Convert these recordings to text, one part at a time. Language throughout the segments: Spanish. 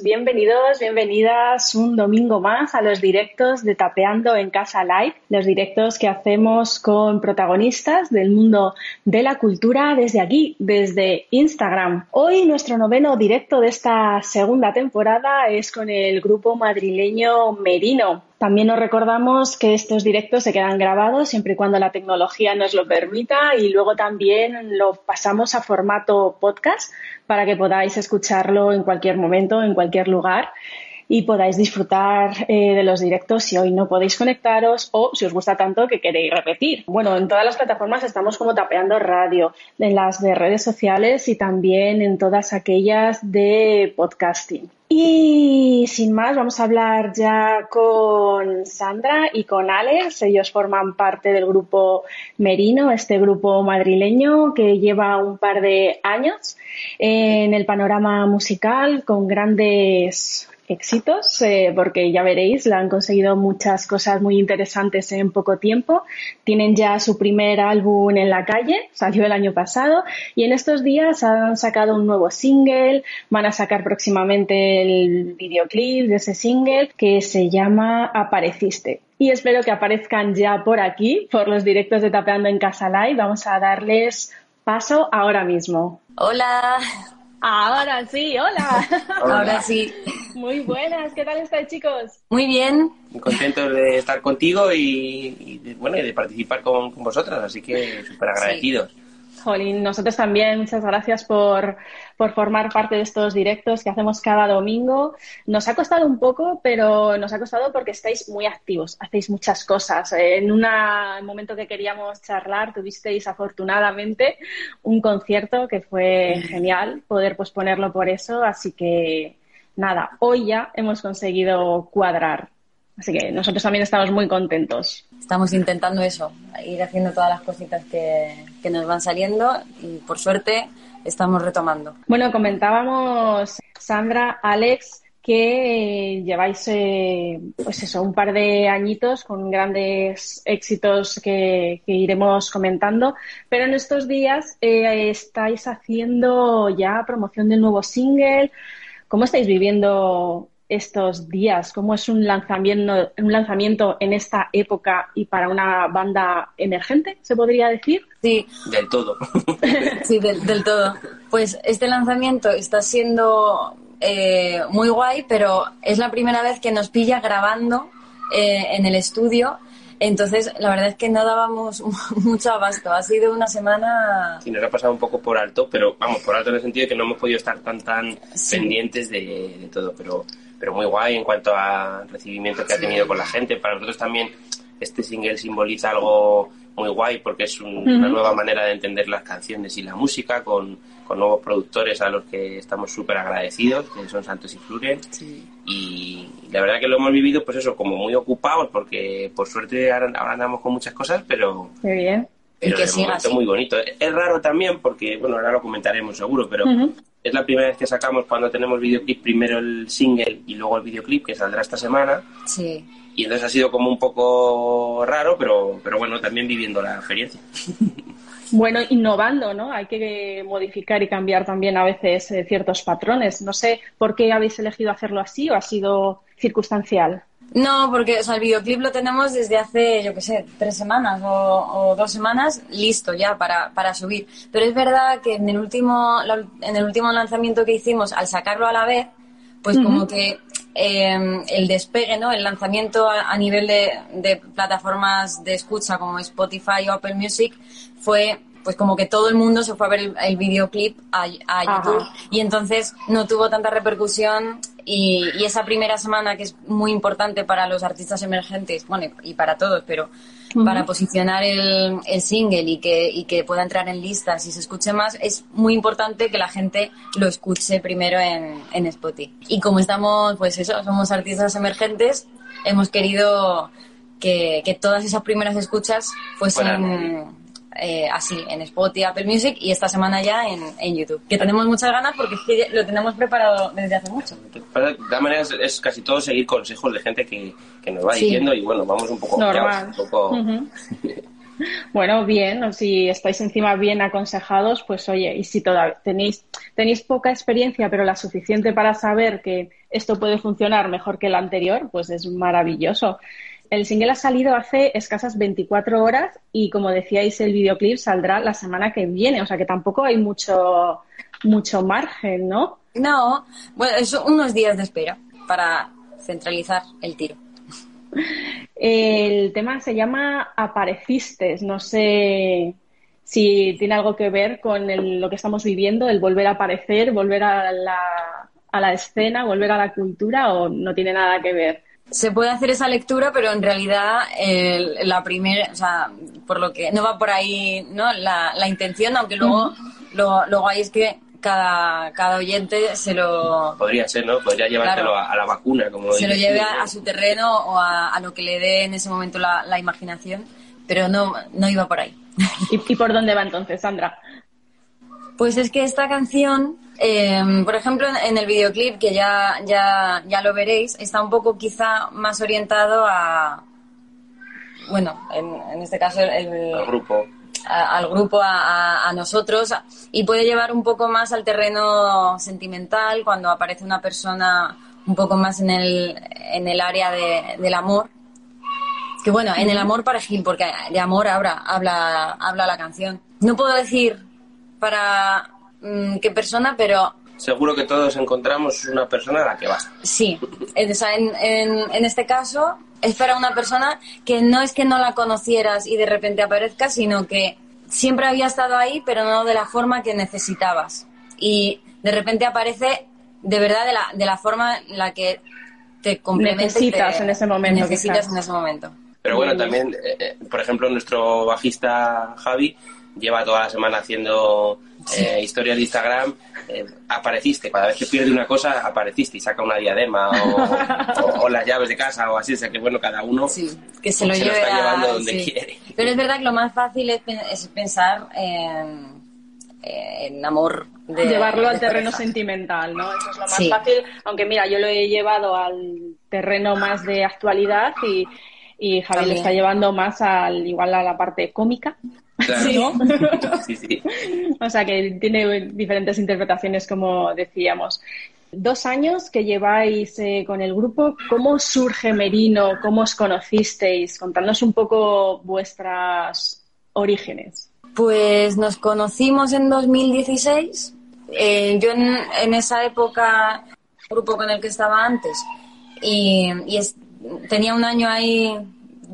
Bienvenidos, bienvenidas un domingo más a los directos de Tapeando en Casa Live, los directos que hacemos con protagonistas del mundo de la cultura desde aquí, desde Instagram. Hoy nuestro noveno directo de esta segunda temporada es con el grupo madrileño Merino. También os recordamos que estos directos se quedan grabados siempre y cuando la tecnología nos lo permita y luego también lo pasamos a formato podcast para que podáis escucharlo en cualquier momento, en cualquier lugar y podáis disfrutar eh, de los directos si hoy no podéis conectaros o si os gusta tanto que queréis repetir. Bueno, en todas las plataformas estamos como tapeando radio, en las de redes sociales y también en todas aquellas de podcasting. Y sin más, vamos a hablar ya con Sandra y con Alex. Ellos forman parte del grupo Merino, este grupo madrileño que lleva un par de años en el panorama musical con grandes éxitos, eh, porque ya veréis, le han conseguido muchas cosas muy interesantes en poco tiempo. Tienen ya su primer álbum en la calle, salió el año pasado, y en estos días han sacado un nuevo single, van a sacar próximamente el videoclip de ese single que se llama Apareciste. Y espero que aparezcan ya por aquí, por los directos de Tapeando en Casa Live. Vamos a darles paso ahora mismo. Hola. Ahora sí, hola. Ahora sí. Muy buenas, ¿qué tal estáis chicos? Muy bien. Muy contentos de estar contigo y, de, bueno, de participar con, vosotras, así que súper agradecidos. Jolín, nosotros también, muchas gracias por, formar parte de estos directos que hacemos cada domingo. Nos ha costado un poco, pero nos ha costado porque estáis muy activos, hacéis muchas cosas. En un momento que queríamos charlar, tuvisteis afortunadamente un concierto que fue genial poder posponerlo por eso, así que nada, hoy ya hemos conseguido cuadrar. Así que nosotros también estamos muy contentos. Estamos intentando eso, ir haciendo todas las cositas que, que nos van saliendo y por suerte estamos retomando. Bueno, comentábamos, Sandra, Alex, que lleváis eh, pues eso, un par de añitos con grandes éxitos que, iremos comentando, pero en estos días eh, estáis haciendo ya promoción del nuevo single. ¿Cómo estáis viviendo estos días? ¿Cómo es un lanzamiento, un lanzamiento en esta época y para una banda emergente, se podría decir? Sí. Del todo. sí, del, todo. Pues este lanzamiento está siendo eh, muy guay, pero es la primera vez que nos pilla grabando eh, en el estudio entonces, la verdad es que no dábamos mucho abasto. Ha sido una semana... Sí, nos ha pasado un poco por alto, pero vamos, por alto en el sentido de que no hemos podido estar tan tan pendientes de, todo, pero, pero muy guay en cuanto al recibimiento que ha tenido con la gente. Para nosotros también este single simboliza algo muy guay porque es una nueva manera de entender las canciones y la música con, con nuevos productores a los que estamos súper agradecidos, que son Santos y Flure. Y la verdad que lo hemos vivido, pues eso, como muy ocupados porque por suerte ahora, andamos con muchas cosas, pero... Muy bien. Pero que momento muy bonito. Es raro también porque, bueno, ahora lo comentaremos seguro, pero es la primera vez que sacamos cuando tenemos videoclip, primero el single y luego el videoclip que saldrá esta semana. Sí y entonces ha sido como un poco raro, pero, pero bueno, también viviendo la experiencia. Bueno, innovando, ¿no? Hay que modificar y cambiar también a veces eh, ciertos patrones. No sé por qué habéis elegido hacerlo así o ha sido circunstancial. No, porque o sea, el videoclip lo tenemos desde hace, yo qué sé, tres semanas o, dos semanas listo ya para, para, subir. Pero es verdad que en el último, en el último lanzamiento que hicimos, al sacarlo a la vez, pues como que Em, el despegue, ¿no? El lanzamiento a, nivel de, plataformas de escucha como Spotify o Apple Music fue pues como que todo el mundo se fue a ver el, videoclip a, YouTube y entonces no tuvo tanta repercusión Y, esa primera semana que es muy importante para los artistas emergentes, bueno, y para todos, pero para posicionar el, el, single y que, y que pueda entrar en listas y se escuche más, es muy importante que la gente lo escuche primero en, en Spotify. Y como estamos, pues eso, somos artistas emergentes, hemos querido que, que todas esas primeras escuchas fuesen... Eh, así en Spotify, Apple Music y esta semana ya en, en, YouTube. Que tenemos muchas ganas porque lo tenemos preparado desde hace mucho. De todas maneras es casi todo seguir consejos de gente que, que nos va diciendo y bueno, vamos un poco... Normal. Bueno, bien, si estáis encima bien aconsejados, pues oye, y si todavía tenéis, tenéis poca experiencia, pero la suficiente para saber que esto puede funcionar mejor que el anterior, pues es maravilloso. El single ha salido hace escasas 24 horas y, como decíais, el videoclip saldrá la semana que viene. O sea que tampoco hay mucho, mucho margen, ¿no? No, bueno, son unos días de espera para centralizar el tiro. El tema se llama Aparecistes. No sé si tiene algo que ver con lo que estamos viviendo, el volver a aparecer, volver a la, a la escena, volver a la cultura o no tiene nada que ver se puede hacer esa lectura, pero en realidad la primera, o sea, por lo que no va por ahí, ¿no? La, la intención, aunque luego, lo, luego hay es que cada, cada oyente se lo... Podría ser, ¿no? Podría llevárselo a, la vacuna, como Se lo lleve a, su terreno o a, lo que le dé en ese momento la, la imaginación, pero no, no iba por ahí. ¿Y, ¿Y por dónde va entonces, Sandra? Pues es que esta canción Em, por ejemplo, en, el videoclip, que ya, ya, ya lo veréis, está un poco quizá más orientado a, bueno, en, este caso el, al grupo, al grupo, a, nosotros, y puede llevar un poco más al terreno sentimental cuando aparece una persona un poco más en el, en el área del amor. Que bueno, en el amor para Gil, porque de amor habla, habla, habla la canción. No puedo decir para Mm, qué persona, pero... Seguro que todos encontramos una persona a la que vas. Sí, en, en, este caso es para una persona que no es que no la conocieras y de repente aparezca, sino que siempre había estado ahí, pero no de la forma que necesitabas. Y de repente aparece de verdad de la, de la forma en la que te complementa. Necesitas en ese momento. Necesitas en ese momento. Pero bueno, también, eh, eh, por ejemplo, nuestro bajista Javi lleva toda la semana haciendo eh, historias de Instagram, eh, apareciste, cada vez que pierde una cosa, apareciste y saca una diadema o, las llaves de casa o así, o sea que bueno, cada uno que se lo, lleve está llevando donde quiere. Pero es verdad que lo más fácil es, pensar en, en amor. De, Llevarlo al terreno sentimental, ¿no? Eso es lo más fácil, aunque mira, yo lo he llevado al terreno más de actualidad y, y Javi le está llevando más al igual a la parte cómica Sí, sí, O sea que tiene diferentes interpretaciones, como decíamos. Dos años que lleváis eh, con el grupo, ¿cómo surge Merino? ¿Cómo os conocisteis? Contadnos un poco vuestras orígenes. Pues nos conocimos en 2016. Eh, yo en, esa época, grupo con el que estaba antes, y, tenía un año ahí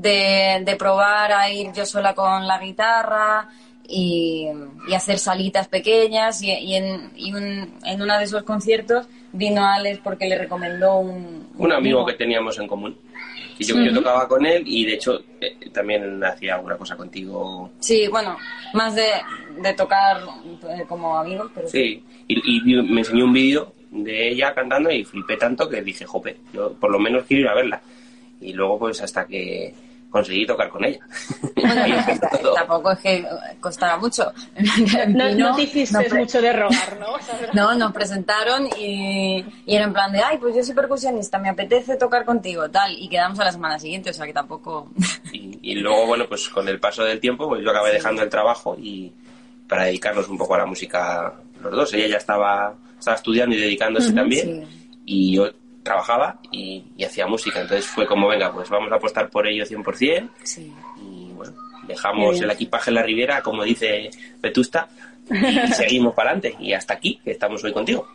de, probar a ir yo sola con la guitarra y, hacer salitas pequeñas y, en, y en uno de esos conciertos vino Alex porque le recomendó un... Un, amigo, que teníamos en común. Y yo, yo tocaba con él y de hecho eh, también hacía alguna cosa contigo. Sí, bueno, más de, de tocar eh, como amigos, pero... Sí, y, y me enseñó un vídeo de ella cantando y flipé tanto que dije, jope, yo por lo menos quiero ir a verla. Y luego pues hasta que conseguí tocar con ella. tampoco es que costara mucho. No, no, te hiciste mucho de rogar, ¿no? no, nos presentaron y, y, era en plan de, ay, pues yo soy percusionista, me apetece tocar contigo, tal, y quedamos a la semana siguiente, o sea que tampoco... Y, luego, bueno, pues con el paso del tiempo, pues yo acabé dejando el trabajo y para dedicarnos un poco a la música los dos. Ella ya estaba, estaba estudiando y dedicándose también. Y yo trabajaba y, hacía música. Entonces fue como, venga, pues vamos a apostar por ello 100%. Sí. Y bueno, dejamos el equipaje en la Riviera, como dice Vetusta, y seguimos para adelante. Y hasta aquí, que estamos hoy contigo.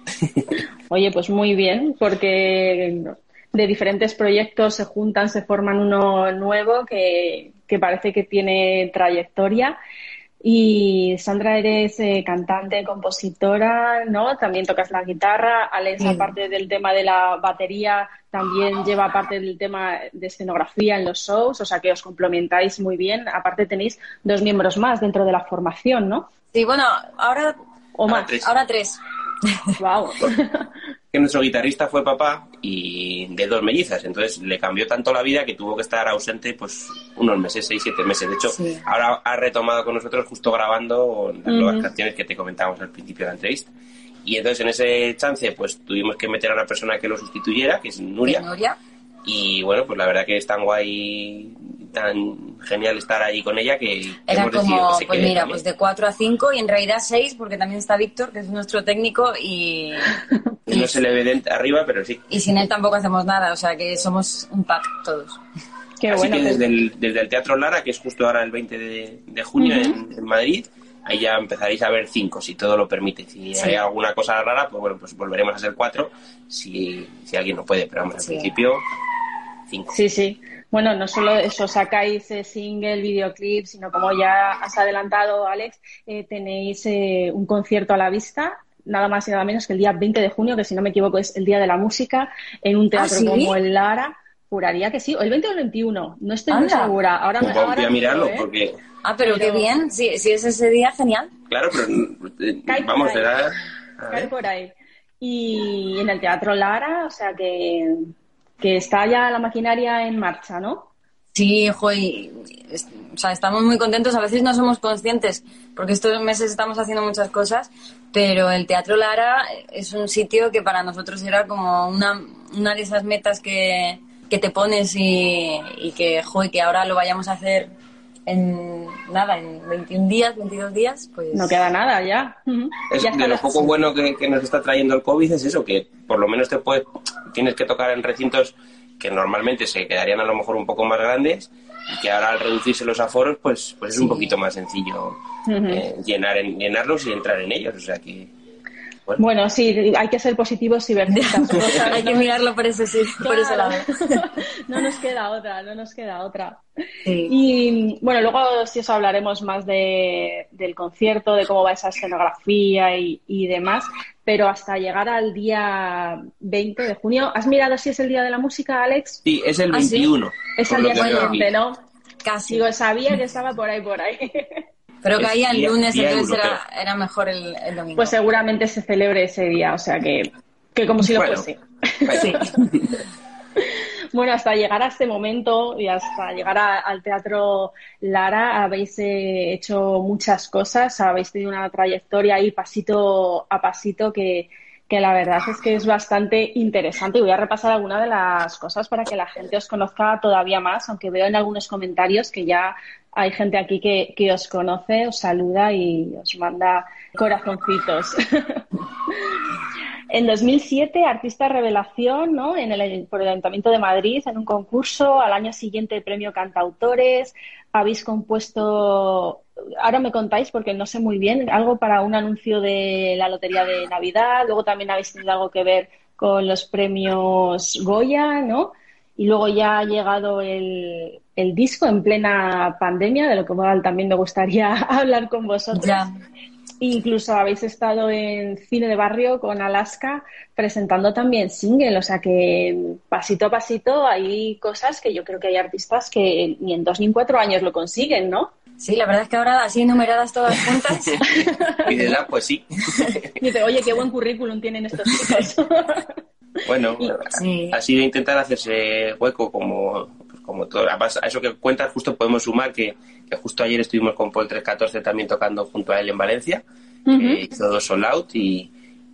Oye, pues muy bien, porque de diferentes proyectos se juntan, se forman uno nuevo que, que parece que tiene trayectoria. Y Sandra, eres eh, cantante, compositora, ¿no? También tocas la guitarra. Alex, aparte del tema de la batería, también lleva parte del tema de escenografía en los shows, o sea que os complementáis muy bien. Aparte tenéis dos miembros más dentro de la formación, ¿no? Sí, bueno, ahora... O más. Ahora tres. Wow. que nuestro guitarrista fue papá y de dos mellizas, entonces le cambió tanto la vida que tuvo que estar ausente pues unos meses, seis, siete meses. De hecho, ahora ha retomado con nosotros justo grabando las nuevas canciones que te comentábamos al principio de la entrevista. Y entonces en ese chance pues tuvimos que meter a una persona que lo sustituyera, que es Nuria. Nuria. Y bueno, pues la verdad que es tan guay tan genial estar ahí con ella que, era como pues mira pues de 4 a 5 y en realidad 6 porque también está Víctor que es nuestro técnico y, no se le ve arriba pero sí. y sin él tampoco hacemos nada o sea que somos un pack todos. Qué Así que desde el, desde el Teatro Lara, que es justo ahora el 20 de, junio en, Madrid, ahí ya empezaréis a ver cinco, si todo lo permite. Si hay alguna cosa rara, pues bueno, pues volveremos a ser cuatro, si, si alguien no puede, pero vamos, al principio, cinco. Sí, sí. Bueno, no solo eso, sacáis single, videoclip, sino como ya has adelantado, Alex, eh, tenéis eh, un concierto a la vista, nada más y nada menos que el día 20 de junio, que si no me equivoco es el Día de la Música, en un teatro ¿Ah, como el Lara. Juraría que sí, o el 20 o el 21, no estoy muy segura. Ahora, pues ahora voy a mirarlo ¿eh? porque... Ah, pero, qué bien, si, si, es ese día, genial. Claro, pero vamos, será... Cae por ahí. Y en el Teatro Lara, o sea que que está ya la maquinaria en marcha, ¿no? Sí, joy, o sea, estamos muy contentos. A veces no somos conscientes, porque estos meses estamos haciendo muchas cosas, pero el Teatro Lara es un sitio que para nosotros era como una, una de esas metas que, que te pones y, y que, joy, que ahora lo vayamos a hacer en nada, en 21 días, 22 días, pues... No queda nada ya. de lo poco bueno que, que, nos está trayendo el COVID es eso, que por lo menos te puedes, tienes que tocar en recintos que normalmente se quedarían a lo mejor un poco más grandes y que ahora al reducirse los aforos pues pues es un poquito más sencillo eh, llenar en, llenarlos y entrar en ellos. O sea que bueno. sí, hay que ser positivos y ver cosas. hay que mirarlo por ese, por ese lado. no nos queda otra, no nos queda otra. Y bueno, luego sí os hablaremos más de, del concierto, de cómo va esa escenografía y, y, demás, pero hasta llegar al día 20 de junio, ¿has mirado si es el día de la música, Alex? Sí, es el 21. ¿Ah, es el día siguiente, ¿no? Casi. Digo, sabía que estaba por ahí, por ahí. Pero caía el lunes, entonces era, mejor el, domingo. Pues seguramente se celebre ese día, o sea que, que como si lo fuese. Sí. bueno, hasta llegar a este momento y hasta llegar al Teatro Lara habéis eh, hecho muchas cosas, habéis tenido una trayectoria ahí pasito a pasito que, que la verdad es que es bastante interesante y voy a repasar algunas de las cosas para que la gente os conozca todavía más, aunque veo en algunos comentarios que ya hay gente aquí que, que os conoce, os saluda y os manda corazoncitos. en 2007, Artista Revelación, ¿no? En el, por el Ayuntamiento de Madrid, en un concurso. Al año siguiente, premio Cantautores. Habéis compuesto, ahora me contáis porque no sé muy bien, algo para un anuncio de la Lotería de Navidad. Luego también habéis tenido algo que ver con los premios Goya, ¿no? Y luego ya ha llegado el disco en plena pandemia, de lo que también me gustaría hablar con vosotros. Incluso habéis estado en cine de barrio con Alaska presentando también single, o sea que pasito a pasito hay cosas que yo creo que hay artistas que ni en dos ni en cuatro años lo consiguen, ¿no? Sí, la verdad es que ahora así enumeradas todas juntas. Pídela, pues sí. Dice, oye, qué buen currículum tienen estos chicos. bueno, ha sido intentar hacerse hueco como como todo. Además, a eso que cuentas, justo podemos sumar que, que justo ayer estuvimos con Paul 314 también tocando junto a él en Valencia. hizo dos sold out y,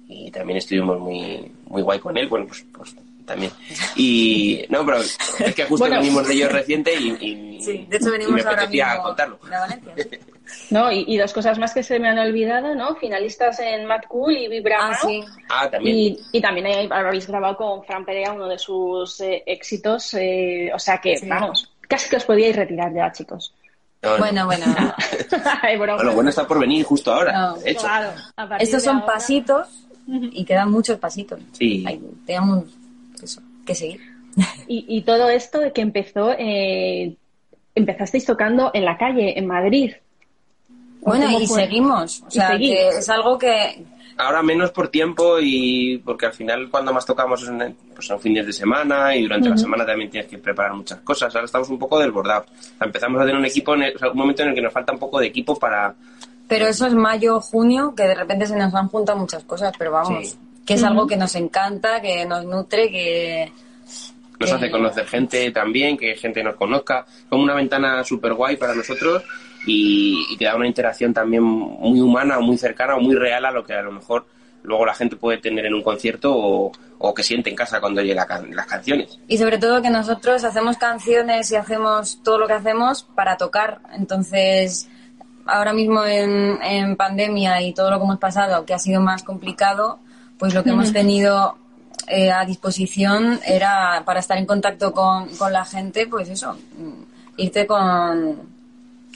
y, también estuvimos muy, muy guay con él. Bueno, pues, pues también. Y no, pero es que justo venimos de ellos reciente y, y, sí, de hecho venimos ahora mismo contarlo. De Valencia. No, y, dos cosas más que se me han olvidado, ¿no? Finalistas en Mad Cool y Vibra ah, sí. ah, también. Y, y también habéis grabado con Fran Perea uno de sus eh, éxitos, eh, o sea que, vamos, casi que os podíais retirar ya, chicos. Bueno, bueno. bueno, bueno está por venir justo ahora. hecho. Claro, Estos son pasitos y quedan muchos pasitos. Sí. tenemos eso, que seguir. Y, y todo esto de que empezó, eh, empezasteis tocando en la calle, en Madrid. Bueno, y fue? seguimos. O Y sea, que es algo que, Ahora menos por tiempo y porque al final cuando más tocamos son, pues son fines de semana y durante la semana también tienes que preparar muchas cosas. Ahora estamos un poco desbordados. O sea, empezamos a tener un equipo, en el- o sea, un momento en el que nos falta un poco de equipo para... Pero eso es mayo, junio, que de repente se nos han juntado muchas cosas, pero vamos, Sí. que es algo que nos encanta, que nos nutre, que... Nos que- hace conocer gente también, que gente nos conozca. Como una ventana súper guay para nosotros y, y que da una interacción también muy humana, muy cercana o muy real a lo que a lo mejor luego la gente puede tener en un concierto o, o que siente en casa cuando oye la las canciones. Y sobre todo que nosotros hacemos canciones y hacemos todo lo que hacemos para tocar. Entonces, ahora mismo en, en pandemia y todo lo que hemos pasado, que ha sido más complicado, pues lo que hemos tenido eh, a disposición era para estar en contacto con, con la gente, pues eso, mm, irte con,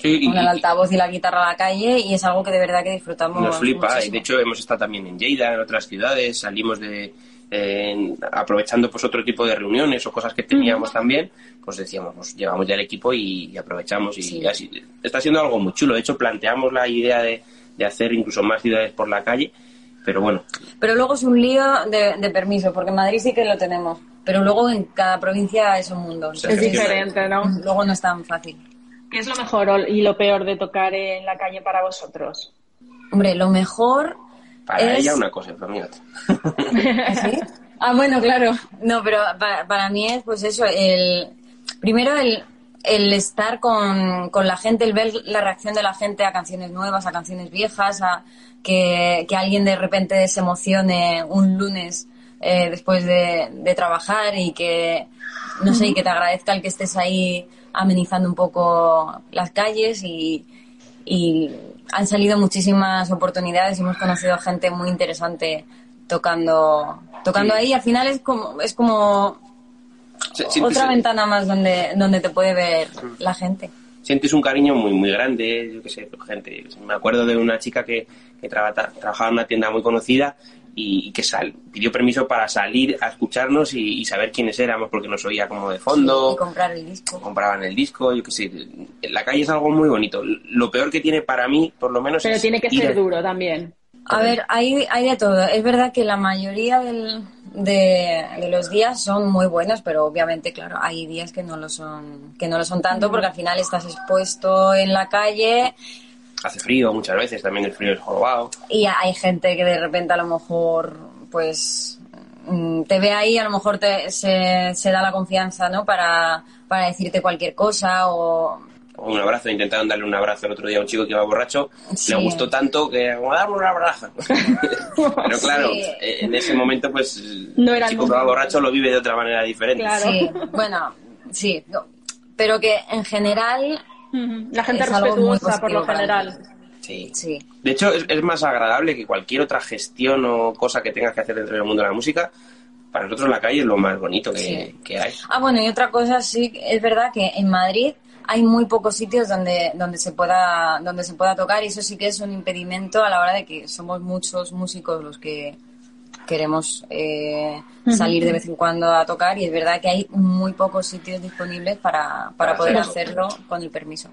Sí, y- con el altavoz y la guitarra a la calle y es algo que de verdad que disfrutamos. Nos flipa, y de hecho hemos estado también en Lleida, en otras ciudades, salimos de aprovechando pues otro tipo de reuniones o cosas que teníamos también, pues decíamos, pues llevamos ya el equipo y, y aprovechamos y Sí. así. Está siendo algo muy chulo, de hecho planteamos la idea de, de hacer incluso más ciudades por la calle, pero bueno, Pero luego es un lío de, de permiso, porque en Madrid sí que lo tenemos, pero luego en cada provincia es un mundo. Es diferente, ¿no? Luego no es tan fácil. ¿Qué es lo mejor y lo peor de tocar en la calle para vosotros? Hombre, lo mejor para es... ella una cosa, pero mira. ¿Sí? Ah, bueno, claro. No, pero para, para mí es pues eso, el primero el, el estar con, con la gente, el ver la reacción de la gente a canciones nuevas, a canciones viejas, a que, que alguien de repente se emocione un lunes eh, después de, de trabajar y que, no sé, y que te agradezca el que estés ahí amenizando un poco las calles y, y han salido muchísimas oportunidades y hemos conocido gente muy interesante tocando tocando Sí. ahí al final es como es como otra ventana más donde donde te puede ver la gente sientes un cariño muy muy grande, yo qué sé, gente. Me acuerdo de una chica que, que traba- tra- trabajaba en una tienda muy conocida y, y que sal, pidió permiso para salir a escucharnos y, y saber quiénes éramos porque nos oía como de fondo, y comprar el disco compraban el disco, yo qué sé. La calle es algo muy bonito. Lo peor que tiene para mí, por lo menos, Pero es tiene que ser a- duro también. a ver hay hay de todo es verdad que la mayoría del- de, de los días son muy buenos pero obviamente claro hay días que no lo son que no lo son tanto porque al final estás expuesto en la calle Hace frío muchas veces, también el frío es jorobado. Y hay gente que de repente a lo mejor, pues, mm, te ve ahí, a lo mejor te, se, se da la confianza, ¿no? Para, para decirte cualquier cosa o... O un abrazo, intentaron darle un abrazo el otro día a un chico que iba borracho, Sí. le gustó tanto que como dame un abrazo. Pero claro, Sí. eh, en ese momento pues No era el chico que va borracho lo vive de otra manera diferente. Claro. Sí, bueno, sí. no, Pero que en general. La gente Es algo muy respetuosa por lo general. Sí. sí. De hecho, es, es más agradable que cualquier otra gestión o cosa que tengas que hacer dentro del mundo de la música. Para nosotros la calle es lo más bonito que, Sí. que hay. Ah, bueno, y otra cosa, sí, es verdad que en Madrid hay muy pocos sitios donde, donde, se pueda, donde se pueda tocar y eso sí que es un impedimento a la hora de que somos muchos músicos los que queremos eh, salir de vez en cuando a tocar y es verdad que hay muy pocos sitios disponibles para, para poder hacerlo. con el permiso.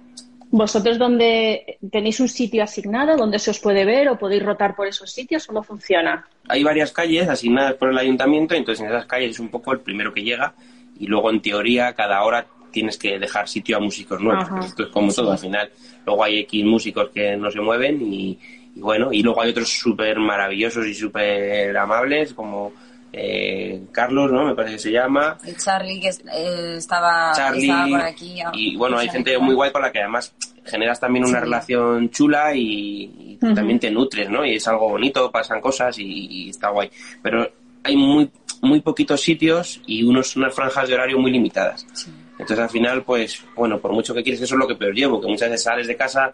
¿Vosotros donde tenéis un sitio asignado donde se os puede ver o podéis rotar por esos sitios? ¿Cómo funciona? Hay varias calles asignadas por el ayuntamiento, entonces en esas calles es un poco el primero que llega y luego en teoría cada hora tienes que dejar sitio a músicos nuevos. Ajá. Esto es como todo, al final luego hay X músicos que no se mueven y bueno, y luego hay otros súper maravillosos y súper amables como eh, Carlos, ¿no? Me parece que se llama. El Charlie que es- eh, estaba, Charlie estaba por aquí. ah, y bueno hay gente muy guay con la que además generas también una Sí. relación chula y, y también te nutres no y es algo bonito pasan cosas y, y está guay pero hay muy muy poquitos sitios y unos unas franjas de horario muy limitadas entonces al final pues bueno por mucho que quieres eso es lo que peor llevo que muchas veces sales de casa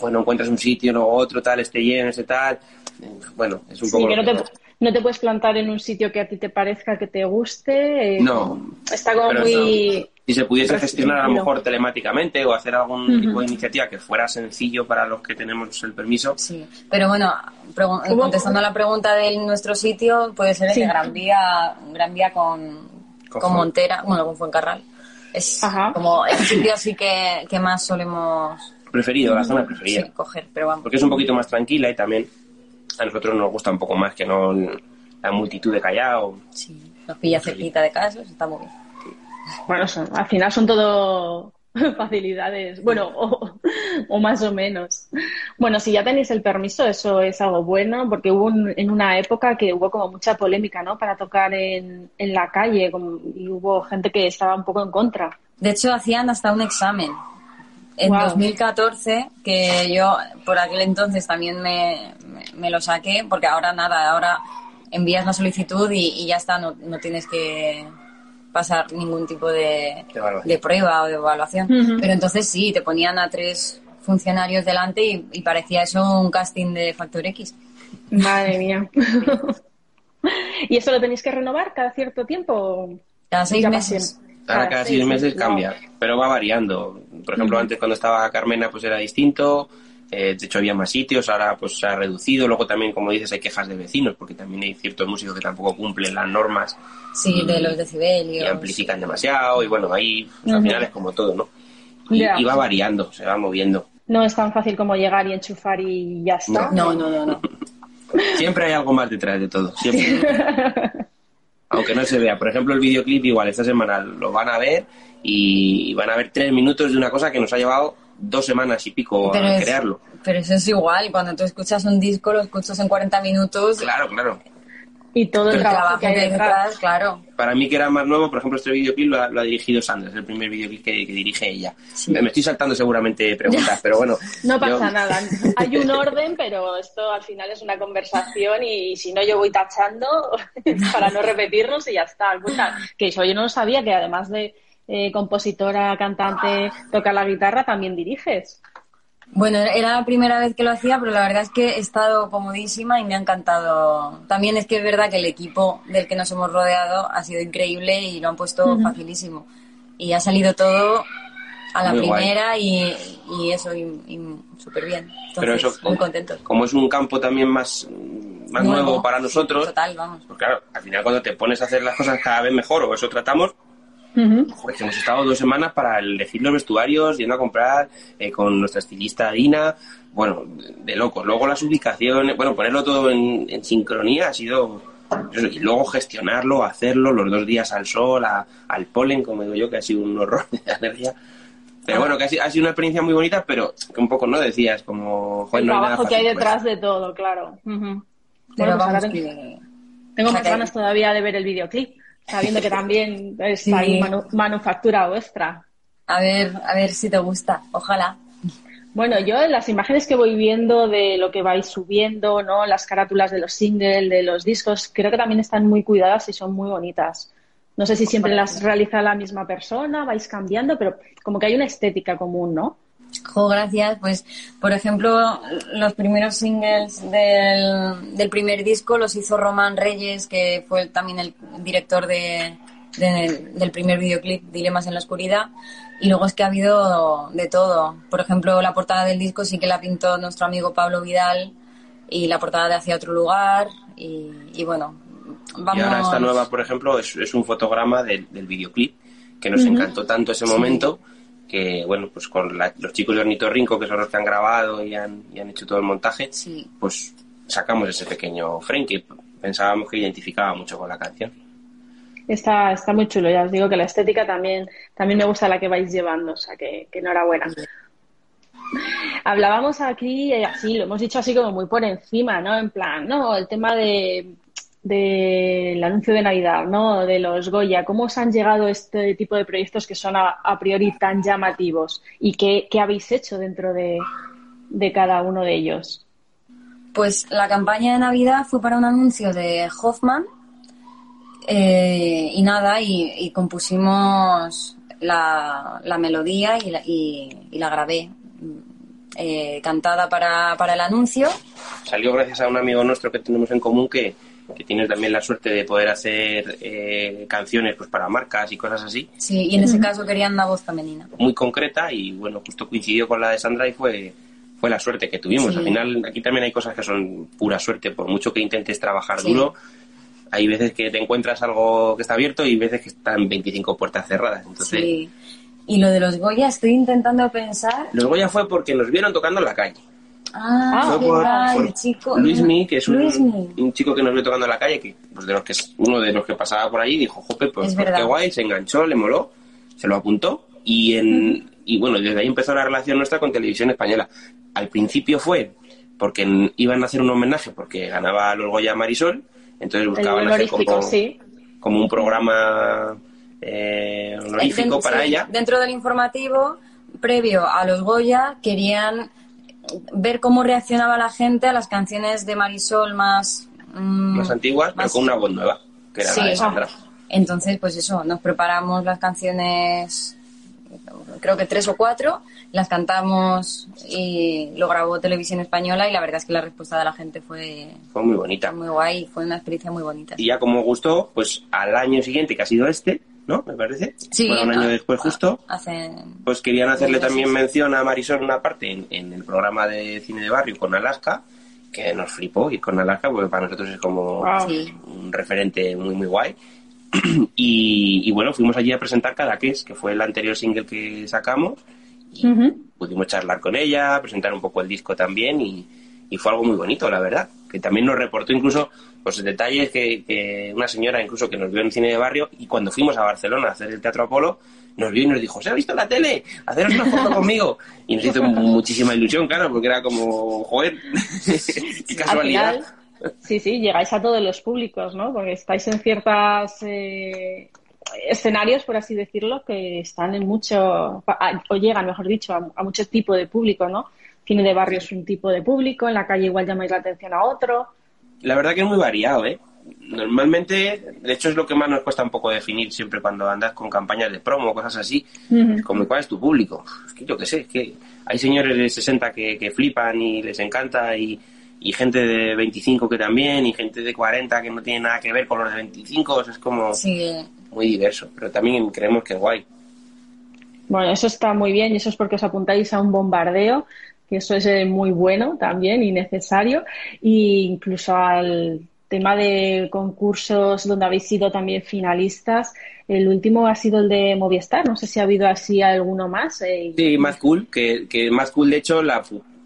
bueno encuentras un sitio luego otro tal este lleno este tal Eh, bueno es un Sí, poco que no te, no puedes plantar en un sitio que a ti te parezca que te guste. eh, No, Está como muy... Si se pudiese gestionar a lo mejor telemáticamente o hacer algún tipo de iniciativa que fuera sencillo para los que tenemos el permiso, Sí, pero bueno, contestando a la pregunta de nuestro sitio, puede ser el Sí. de Gran Vía, Gran Vía con, Con Montera, bueno, con Fuencarral. Es Ajá. como el sitio así que, que más solemos preferido, la zona preferida. Sí, coger, pero vamos. Porque es un poquito más tranquila y también a nosotros nos gusta un poco más que no la multitud de Callao. Sí, nos pilla cerquita de casa, está muy bien. Bueno, son- al final son todo facilidades, bueno, o, o más o menos. Bueno, si ya tenéis el permiso, eso es algo bueno, porque hubo un- en una época que hubo como mucha polémica, ¿no? Para tocar en, en la calle como- y hubo gente que estaba un poco en contra. De hecho, hacían hasta un examen. En Guau. 2014, que yo por aquel entonces también me, me- me lo saqué, porque ahora nada, ahora envías la solicitud y, y ya está, no, no tienes que pasar ningún tipo de, De prueba o de evaluación. Pero entonces sí, te ponían a tres funcionarios delante y, y parecía eso un casting de Factor X. Madre mía. ¿Y eso lo tenéis que renovar cada cierto tiempo? Cada seis meses. Ahora cada seis meses wow. cambia, pero va variando. Por ejemplo, antes cuando estaba Carmena pues era distinto, eh, de hecho había más sitios, ahora pues se ha reducido. Luego también, como dices, hay quejas de vecinos, porque también hay ciertos músicos que tampoco cumplen las normas Sí, de los y decibelios. amplifican demasiado y bueno, ahí pues, al Ujú. final es como todo, ¿no? Y, Ya. y va variando, se va moviendo. No es tan fácil como llegar y enchufar y ya está. No, no, no, no. Siempre hay algo más detrás de todo, siempre. Aunque no se vea. Por ejemplo, el videoclip igual esta semana lo van a ver y van a ver tres minutos de una cosa que nos ha llevado dos semanas y pico Pero a es- crearlo. Pero eso es igual, cuando tú escuchas un disco, lo escuchas en 40 minutos. Claro, claro. Y todo el el trabajo que hay detrás. detrás, claro. Para mí que era más nuevo, por ejemplo, este videoclip lo ha, lo ha dirigido Sandra, es el primer videoclip que, que dirige ella. Sí. Me, me estoy saltando seguramente preguntas, pero bueno. No pasa yo- nada. Hay un orden, pero esto al final es una conversación y si no yo voy tachando para no repetirnos y ya está. Que eso yo no sabía que además de eh, compositora, cantante, toca la guitarra, también diriges. Bueno, era la primera vez que lo hacía, pero la verdad es que he estado comodísima y me ha encantado. También es que es verdad que el equipo del que nos hemos rodeado ha sido increíble y lo han puesto facilísimo. Y ha salido todo a la Muy primera y, y eso, y, y súper bien. Entonces, Pero eso, muy contentos. como es un campo también más, más nuevo, para sí, nosotros, Total, vamos. pues claro, al final cuando te pones a hacer las cosas cada vez mejor, o eso tratamos, Joder, que hemos estado dos semanas para elegir los vestuarios, yendo a comprar eh, con nuestra estilista Dina, bueno, de, locos. Luego las ubicaciones, bueno, ponerlo todo en, en sincronía ha sido... Y luego gestionarlo, hacerlo, los dos días al sol, a- al polen, como digo yo, que ha sido un horror de alergia. Pero bueno, que ha sido, una experiencia muy bonita, pero que un poco, ¿no? Decías, como... joder, El no hay nada trabajo que hay fácil, pues. detrás de todo, claro. Ujú. Pero Bueno, pues vamos que... tengo o sea más que- ganas todavía de ver el videoclip, sabiendo que también es Sí. ahí manu- manufactura vuestra. A ver, a ver si te gusta. Ojalá. Bueno, yo en las imágenes que voy viendo de lo que vais subiendo, ¿no? Las carátulas de los singles, de los discos, creo que también están muy cuidadas y son muy bonitas. No sé si siempre las realiza la misma persona, vais cambiando, pero como que hay una estética común, ¿no? Jo, gracias. Pues, por ejemplo, los primeros singles del, del primer disco los hizo Román Reyes, que fue también el director de, de- del primer videoclip, Dilemas en la Oscuridad. Y luego es que ha habido de todo. Por ejemplo, la portada del disco sí que la pintó nuestro amigo Pablo Vidal y la portada de Hacia otro lugar. Y, y bueno, vamos. Y ahora esta nueva, por ejemplo, es, es un fotograma del, del videoclip que nos encantó tanto ese momento que, bueno, pues con la- los chicos de Ornitorrinco, que son los que han grabado y han, y han hecho todo el montaje, Sí. pues sacamos ese pequeño frame que pensábamos que identificaba mucho con la canción. Está, está muy chulo, ya os digo que la estética también, también me gusta la que vais llevando, o sea que, que enhorabuena. Hablábamos aquí, eh, así, lo hemos dicho así como muy por encima, ¿no? En plan, ¿no? El tema de del anuncio de Navidad, ¿no? De los Goya, ¿cómo os han llegado este tipo de proyectos que son a, a priori tan llamativos? ¿Y qué, qué habéis hecho dentro de, de cada uno de ellos? Pues la campaña de Navidad fue para un anuncio de Hoffman eh, y nada, y, y compusimos la, la melodía y la, y- y la grabé eh, cantada para, para el anuncio. Salió gracias a un amigo nuestro que tenemos en común que, que tiene también la suerte de poder hacer eh, canciones pues para marcas y cosas así, Sí, y en ese caso querían una voz femenina. muy concreta y bueno, justo coincidió con la de Sandra y fue, fue la suerte que tuvimos. Sí. Al final aquí también hay cosas que son pura suerte, por mucho que intentes trabajar Sí. duro, hay veces que te encuentras algo que está abierto y veces que están 25 puertas cerradas. Entonces, Sí. Y lo de los Goya, estoy intentando pensar. Los Goya fue porque nos vieron tocando en la calle. Ah, Fue qué por- guay, por el chico. Luismi, que es un, un chico que nos vio tocando en la calle, que pues de los que es uno de los que pasaba por allí, dijo, jope, pues, pues qué guay, se enganchó, le moló, se lo apuntó y en y bueno, desde ahí empezó la relación nuestra con Televisión Española. Al principio fue porque iban a hacer un homenaje porque ganaba los Goya Marisol, entonces buscaban hacer como, sí. como un programa eh, honorífico para sí, ella. Dentro del informativo, previo a los Goya, querían ver cómo reaccionaba la gente a las canciones de Marisol más... mm, más antiguas, pero con una voz nueva, que era Sí. la de Sandra. Entonces, pues eso, nos preparamos las canciones, creo que tres o cuatro, las cantamos y lo grabó Televisión Española y la verdad es que la respuesta de la gente fue Fue muy bonita. muy guay, fue una experiencia muy bonita. Y ya como gustó, pues al año siguiente, que ha sido este, ¿no? Me parece. Sí, Fue un año ah, después justo. Hace... Pues querían hacerle también mención a Marisol una parte en, en el programa de cine de barrio con Alaska, que nos flipó ir con Alaska, porque para nosotros es como Wow. Un referente muy, muy guay. y, y bueno, fuimos allí a presentar Cadaqués, que fue el anterior single que sacamos. Y pudimos charlar con ella, presentar un poco el disco también y, y fue algo muy bonito, la verdad. Que también nos reportó incluso pues detalles que, que una señora incluso que nos vio en el cine de barrio y cuando fuimos a Barcelona a hacer el Teatro Apolo nos vio y nos dijo, ¿se ha visto la tele? Haceros una foto conmigo. Y nos hizo muchísima ilusión, claro, porque era como, joder, qué Al casualidad. final, sí, sí, llegáis a todos los públicos, ¿no? Porque estáis en ciertos escenarios, por así decirlo, que están en mucho, a- o llegan, mejor dicho, a, a mucho tipo de público, ¿no? Cine de barrio es un tipo de público, en la calle igual llamáis la atención a otro. La verdad que es muy variado, ¿eh? Normalmente, de hecho es lo que más nos cuesta un poco definir siempre cuando andas con campañas de promo o cosas así, Ujú. como cuál es tu público. Es que yo qué sé, es que hay señores de 60 que, que flipan y les encanta y, y gente de 25 que también y gente de 40 que no tiene nada que ver con los de 25, o sea, es como Sí, muy diverso, pero también creemos que es guay. Bueno, eso está muy bien y eso es porque os apuntáis a un bombardeo, que eso es eh, muy bueno también y necesario, e incluso al tema de concursos donde habéis sido también finalistas. El último ha sido el de Movistar, no sé si ha habido así alguno más. eh, Sí, más cool, que, que más cool de hecho, la,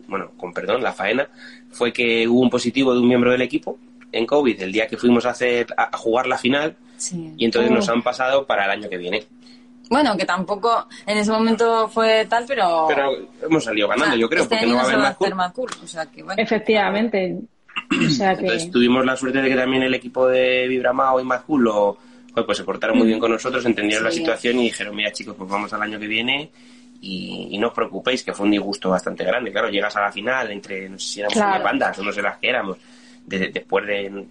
bueno, con perdón, la faena, fue que hubo un positivo de un miembro del equipo en COVID el día que fuimos a hacer a, a jugar la final sí. y entonces Oh. nos han pasado para el año que viene. Bueno, que tampoco en ese momento fue tal, pero... Pero hemos salido ganando, Ah, yo creo, este porque año no va a haber va a más cool. hacer más cool, o sea que bueno. Efectivamente. O sea que. Entonces tuvimos la suerte de que también el equipo de Vibramao y Más Cool lo- joder, pues se portaron muy bien con nosotros, entendieron la situación y dijeron, mira chicos, pues vamos al año que viene y, y no os preocupéis, que fue un disgusto bastante grande. Claro, llegas a la final entre, no sé si éramos Claro. bandas o no sé las que éramos, de- después de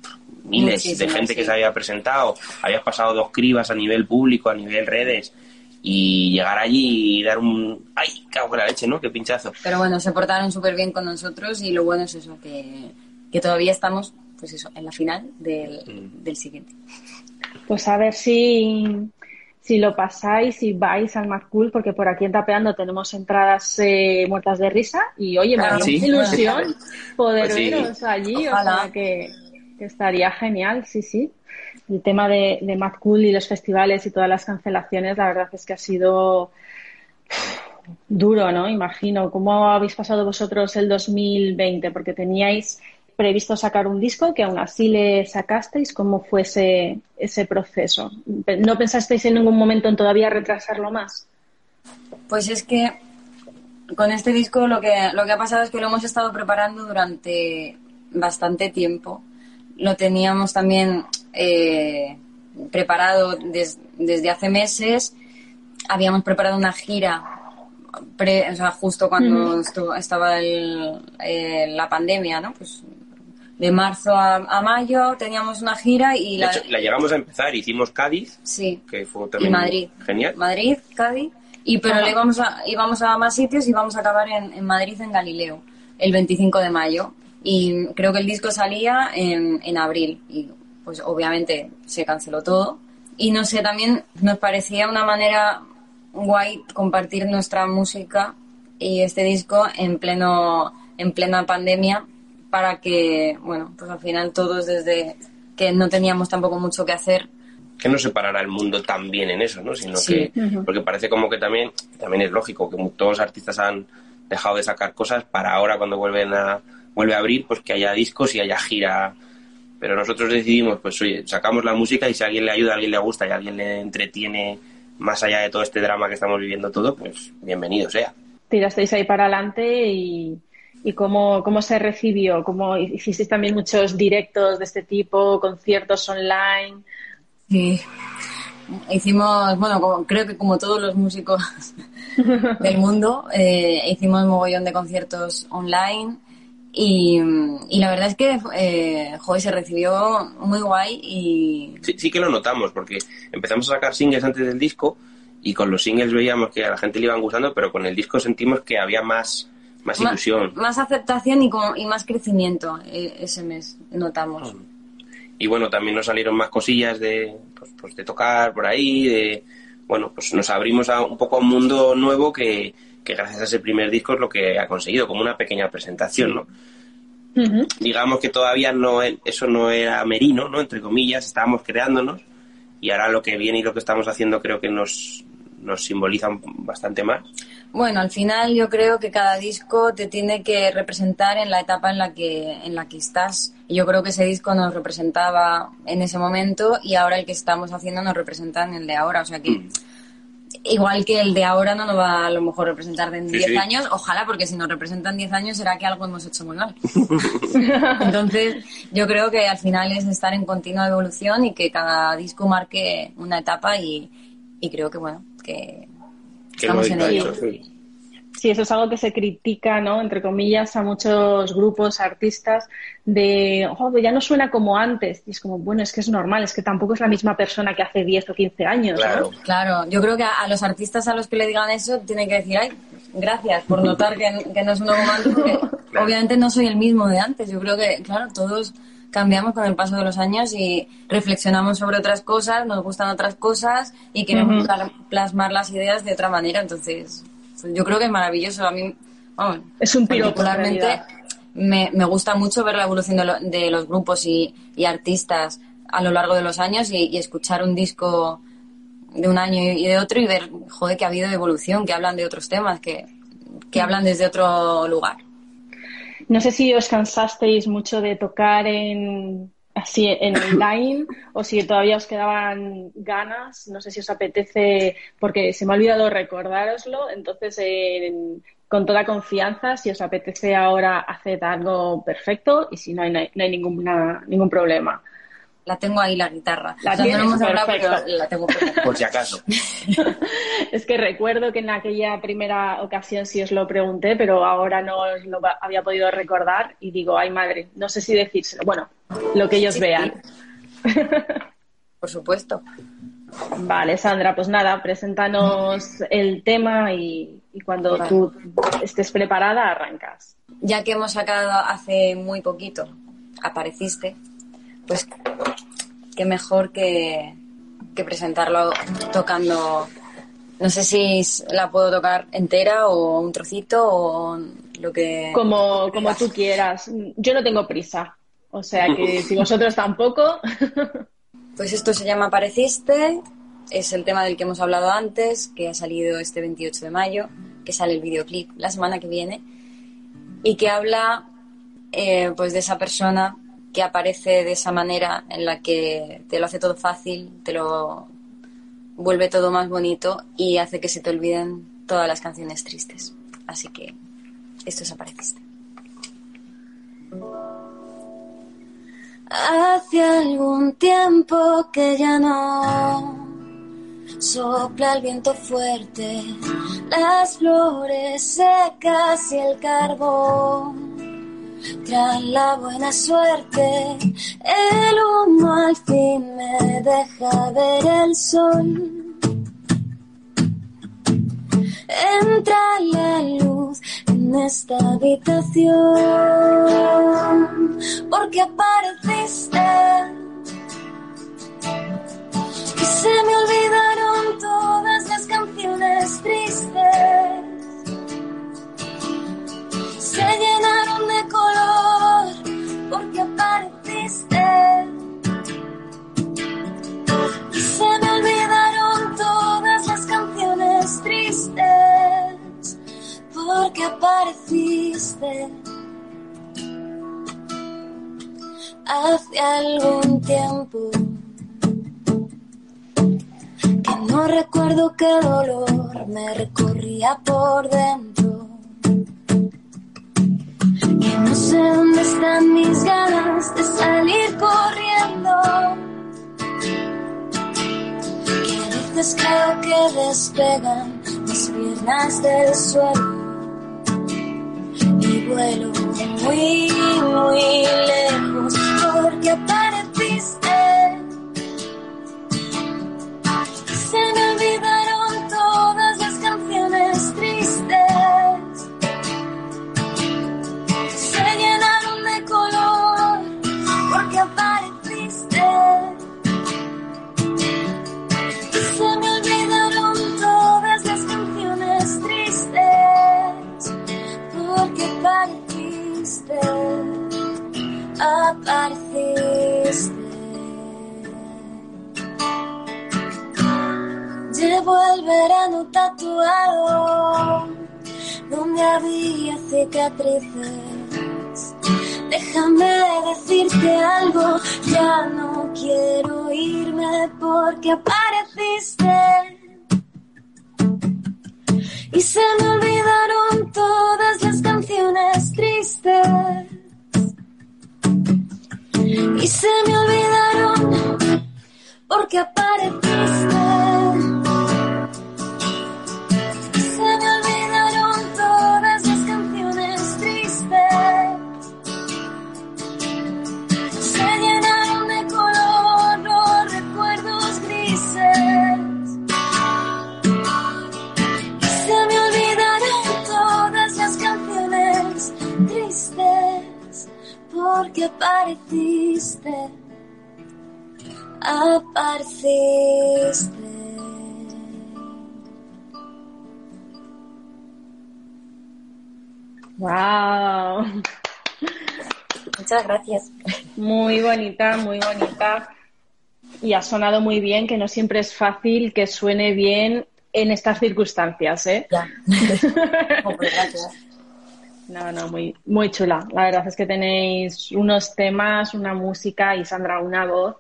miles de gente que se había presentado, habías pasado dos cribas a nivel público, a nivel redes y llegar allí y dar un... ¡Ay, cago en la leche, ¿no? ¡Qué pinchazo! Pero bueno, se portaron súper bien con nosotros y lo bueno es eso, que, que todavía estamos, pues eso, en la final del, Mm. del siguiente. Pues a ver si, si lo pasáis y vais al Mad Cool, porque por aquí en Tapeando tenemos entradas eh, muertas de risa y oye, me haría sí. mucha ilusión poder Pues sí. veros allí, Ojalá. o sea que, que estaría genial, sí, sí. El tema de, de Mad Cool y los festivales y todas las cancelaciones, la verdad es que ha sido duro, ¿no? Imagino. ¿Cómo habéis pasado vosotros el 2020? Porque teníais previsto sacar un disco que aún así le sacasteis. ¿Cómo fue ese, ese proceso? ¿No pensasteis en ningún momento en todavía retrasarlo más? Pues es que con este disco lo que, lo que ha pasado es que lo hemos estado preparando durante bastante tiempo. Lo teníamos también eh, preparado des- desde hace meses. Habíamos preparado una gira, pre- o sea, justo cuando estu- estaba el- eh, la pandemia, ¿no? Pues de marzo a, a mayo teníamos una gira y la, hecho, la llegamos a empezar, hicimos Cádiz, sí, que fue y también Madrid. genial. Madrid, Cádiz. Y pero Ajá. le íbamos a, íbamos a más sitios y vamos a acabar en, en Madrid, en Galileo, el 25 de mayo. Y creo que el disco salía en, en abril. Y pues obviamente se canceló todo. Y no sé, también nos parecía una manera guay compartir nuestra música y este disco en pleno en plena pandemia para que bueno pues al final todos desde que no teníamos tampoco mucho que hacer que no separara el mundo tan bien en eso, ¿no? Sino que, porque parece como que también, también es lógico que todos los artistas han dejado de sacar cosas para ahora cuando vuelven a, vuelve a abrir, pues que haya discos y haya gira. Pero nosotros decidimos, pues oye, sacamos la música y si a alguien le ayuda, a alguien le gusta y a alguien le entretiene más allá de todo este drama que estamos viviendo todo, pues bienvenido sea. Tirasteis ahí para adelante y, y cómo, cómo se recibió, cómo hicisteis también muchos directos de este tipo, conciertos online. Sí, hicimos, bueno, creo que como todos los músicos del mundo, eh, hicimos un mogollón de conciertos online y, la verdad es que, eh, joder, se recibió muy guay y... Sí, sí que lo notamos, porque empezamos a sacar singles antes del disco y con los singles veíamos que a la gente le iban gustando, pero con el disco sentimos que había más, más ilusión. Más, aceptación y, y más crecimiento eh, ese mes, notamos. Mm. Y bueno, también nos salieron más cosillas de, pues, pues de tocar por ahí, de, bueno, pues nos abrimos a un poco a un mundo nuevo que, que gracias a ese primer disco es lo que ha conseguido, como una pequeña presentación, ¿no? Digamos que todavía no eso no era merino, ¿no? Entre comillas, estábamos creándonos y ahora lo que viene y lo que estamos haciendo creo que nos, nos simbolizan bastante más. Bueno, al final yo creo que cada disco te tiene que representar en la etapa en la que, en la que estás. Y yo creo que ese disco nos representaba en ese momento y ahora el que estamos haciendo nos representa en el de ahora. O sea que mm igual que el de ahora no nos va a lo mejor representar en 10 años, ojalá, porque si nos representan 10 años será que algo hemos hecho muy mal. Entonces, yo creo que al final es estar en continua evolución y que cada disco marque una etapa y, creo que, bueno, que, estamos en ello. Sí, eso es algo que se critica, ¿no? Entre comillas, a muchos grupos, artistas, de, oh, ya no suena como antes. Y es como, bueno, es que es normal, es que tampoco es la misma persona que hace 10 o 15 años. Claro, claro. yo creo que a, los artistas a los que le digan eso tienen que decir, ay, gracias por notar que, no suena como antes, porque obviamente no soy el mismo de antes. Yo creo que, claro, todos cambiamos con el paso de los años y reflexionamos sobre otras cosas, nos gustan otras cosas y queremos plasmar las ideas de otra manera. Entonces, yo creo que es maravilloso. A mí, es un particularmente me, me, gusta mucho ver la evolución de, los grupos y, artistas a lo largo de los años y, escuchar un disco de un año y de otro y ver, joder, que ha habido evolución, que hablan de otros temas, que, que hablan desde otro lugar. No sé si os cansasteis mucho de tocar en así en online o si todavía os quedaban ganas, no sé si os apetece, porque se me ha olvidado recordároslo, entonces con toda confianza, si os apetece ahora hacer algo perfecto y si no hay, no hay ninguna, ningún problema la tengo ahí la guitarra. La no hemos hablado, pero la tengo Por si acaso. es que recuerdo que en aquella primera ocasión sí os lo pregunté, pero ahora no os lo había podido recordar y digo, ay madre, no sé si decírselo. Bueno, lo que ellos vean. Por supuesto. Vale, Sandra, pues nada, preséntanos el tema y, cuando tú estés preparada arrancas. Ya que hemos sacado hace muy poquito, apareciste, pues qué mejor que, presentarlo tocando. No sé si la puedo tocar entera o un trocito o lo que. Como, como tú quieras. Yo no tengo prisa. O sea que si vosotros tampoco. pues esto se llama Pareciste. Es el tema del que hemos hablado antes, que ha salido este 28 de mayo, que sale el videoclip la semana que viene, y que habla eh, pues de esa persona que aparece de esa manera en la que te lo hace todo fácil, te lo vuelve todo más bonito y hace que se te olviden todas las canciones tristes. Así que esto es Apareciste. Hace algún tiempo que ya no sopla el viento fuerte, las flores secas y el carbón tras la buena suerte, el humo al fin me deja ver el sol. Entra la luz en esta habitación, porque apareciste. Y se me olvidaron todas las canciones tristes se llenaron de color porque apareciste. Y se me olvidaron todas las canciones tristes porque apareciste. Hace algún tiempo que no recuerdo qué dolor me recorría por dentro. Que no sé dónde están mis ganas de salir corriendo. Que a veces que despegan mis piernas del suelo y vuelo muy, muy lejos porque there. ¡Wow! Muchas gracias. Muy bonita, muy bonita. Y ha sonado muy bien, que no siempre es fácil que suene bien en estas circunstancias, ¿eh? Ya. Pues gracias. No, no, muy, muy chula. La verdad es que tenéis unos temas, una música y Sandra una voz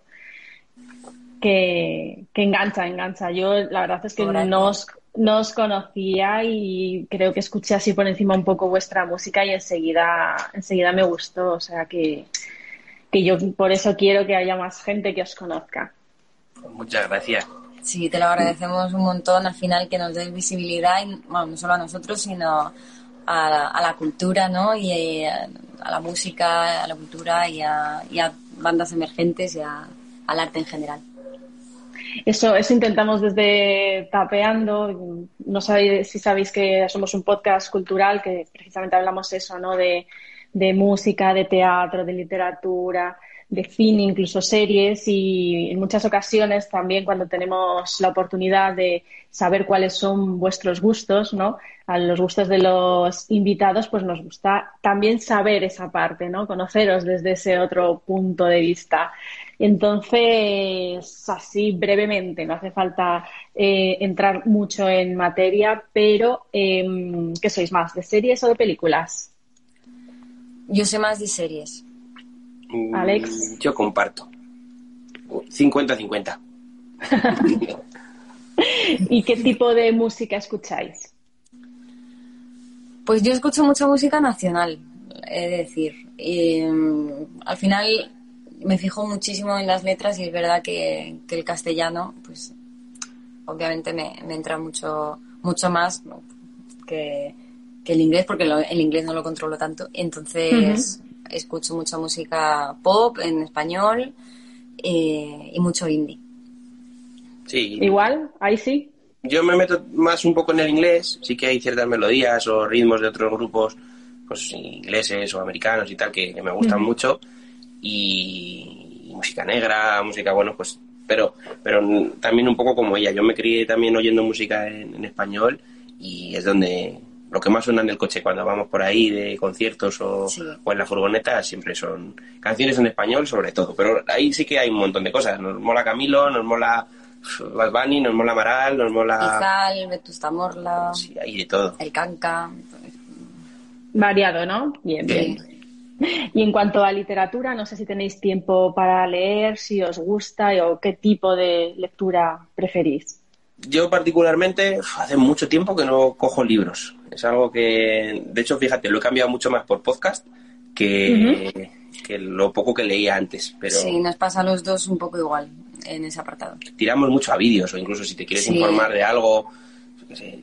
que, que engancha, engancha. Yo la verdad es que no os, no os conocía y creo que escuché así por encima un poco vuestra música y enseguida, enseguida me gustó. O sea que, que yo por eso quiero que haya más gente que os conozca. Muchas gracias. Sí, te lo agradecemos un montón al final que nos des visibilidad, y, bueno, no solo a nosotros, sino a la, a la cultura, ¿no? Y eh, a la música, a la cultura y a, y a bandas emergentes y a- al arte en general. Eso, eso intentamos desde Tapeando. No sabéis si sabéis que somos un podcast cultural que precisamente hablamos eso, ¿no? De, de música, de teatro, de literatura, de cine, incluso series y en muchas ocasiones también cuando tenemos la oportunidad de saber cuáles son vuestros gustos, ¿no? A los gustos de los invitados, pues nos gusta también saber esa parte, ¿no? Conoceros desde ese otro punto de vista. Entonces, así brevemente, no hace falta eh, entrar mucho en materia, pero em, ¿qué sois más? ¿De series o de películas? Yo sé más de series. Mm, Alex. Yo comparto. 50-50. ¿Y qué tipo de música escucháis? Pues yo escucho mucha música nacional, he de decir. Y, mm, al final me fijo muchísimo en las letras y es verdad que, que el castellano, pues obviamente me, me entra mucho, mucho más ¿no? que, que el inglés, porque lo- el inglés no lo controlo tanto. Entonces escucho mucha música pop en español eh, y mucho indie. Sí. ¿Igual? ¿Ahí sí? Yo me meto más un poco en el inglés, sí que hay ciertas melodías o ritmos de otros grupos, pues ingleses o americanos y tal, que, que me gustan mucho. Y, música negra, música, bueno, pues, pero, pero también un poco como ella. Yo me crié también oyendo música en, en español y es donde lo que más suena en el coche cuando vamos por ahí de conciertos o, Sí. o en la furgoneta siempre son canciones en español sobre todo. Pero ahí sí que hay un montón de cosas. Nos mola Camilo, nos mola Bad Bunny, nos mola Amaral, nos mola... Izal, Vetusta Morla, Sí, hay de todo. El Canca. Variado, ¿no? Bien, bien. Y en cuanto a literatura, no sé si tenéis tiempo para leer, si os gusta o qué tipo de lectura preferís. Yo particularmente hace mucho tiempo que no cojo libros. Es algo que, de hecho, fíjate, lo he cambiado mucho más por podcast que, que lo poco que leía antes. Pero Sí, nos pasa a los dos un poco igual en ese apartado. tiramos mucho a vídeos o incluso si te quieres Sí. informar de algo, yo qué sé,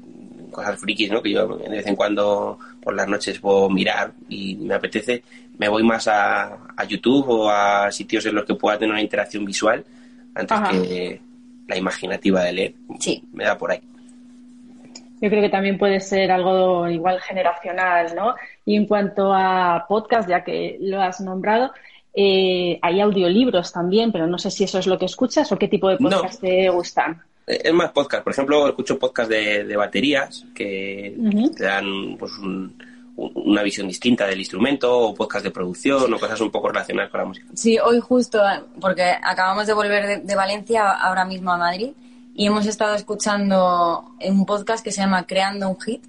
cosas frikis, ¿no? Que yo de vez en cuando por las noches puedo mirar y me apetece, me voy más a, a YouTube o a sitios en los que pueda tener una interacción visual antes Ajá. que la imaginativa de leer. Sí. Me da por ahí. Yo creo que también puede ser algo igual generacional, ¿no? Y en cuanto a podcast, ya que lo has nombrado, eh, hay audiolibros también, pero no sé si eso es lo que escuchas o qué tipo de No. podcast te gustan. Eh, Es más podcast. Por ejemplo, escucho podcast de, de baterías que te dan pues, un- una visión distinta del instrumento o podcast de producción o cosas un poco relacionadas con la música. Sí, hoy justo, porque acabamos de volver de, de Valencia ahora mismo a Madrid y hemos estado escuchando un podcast que se llama Creando un Hit,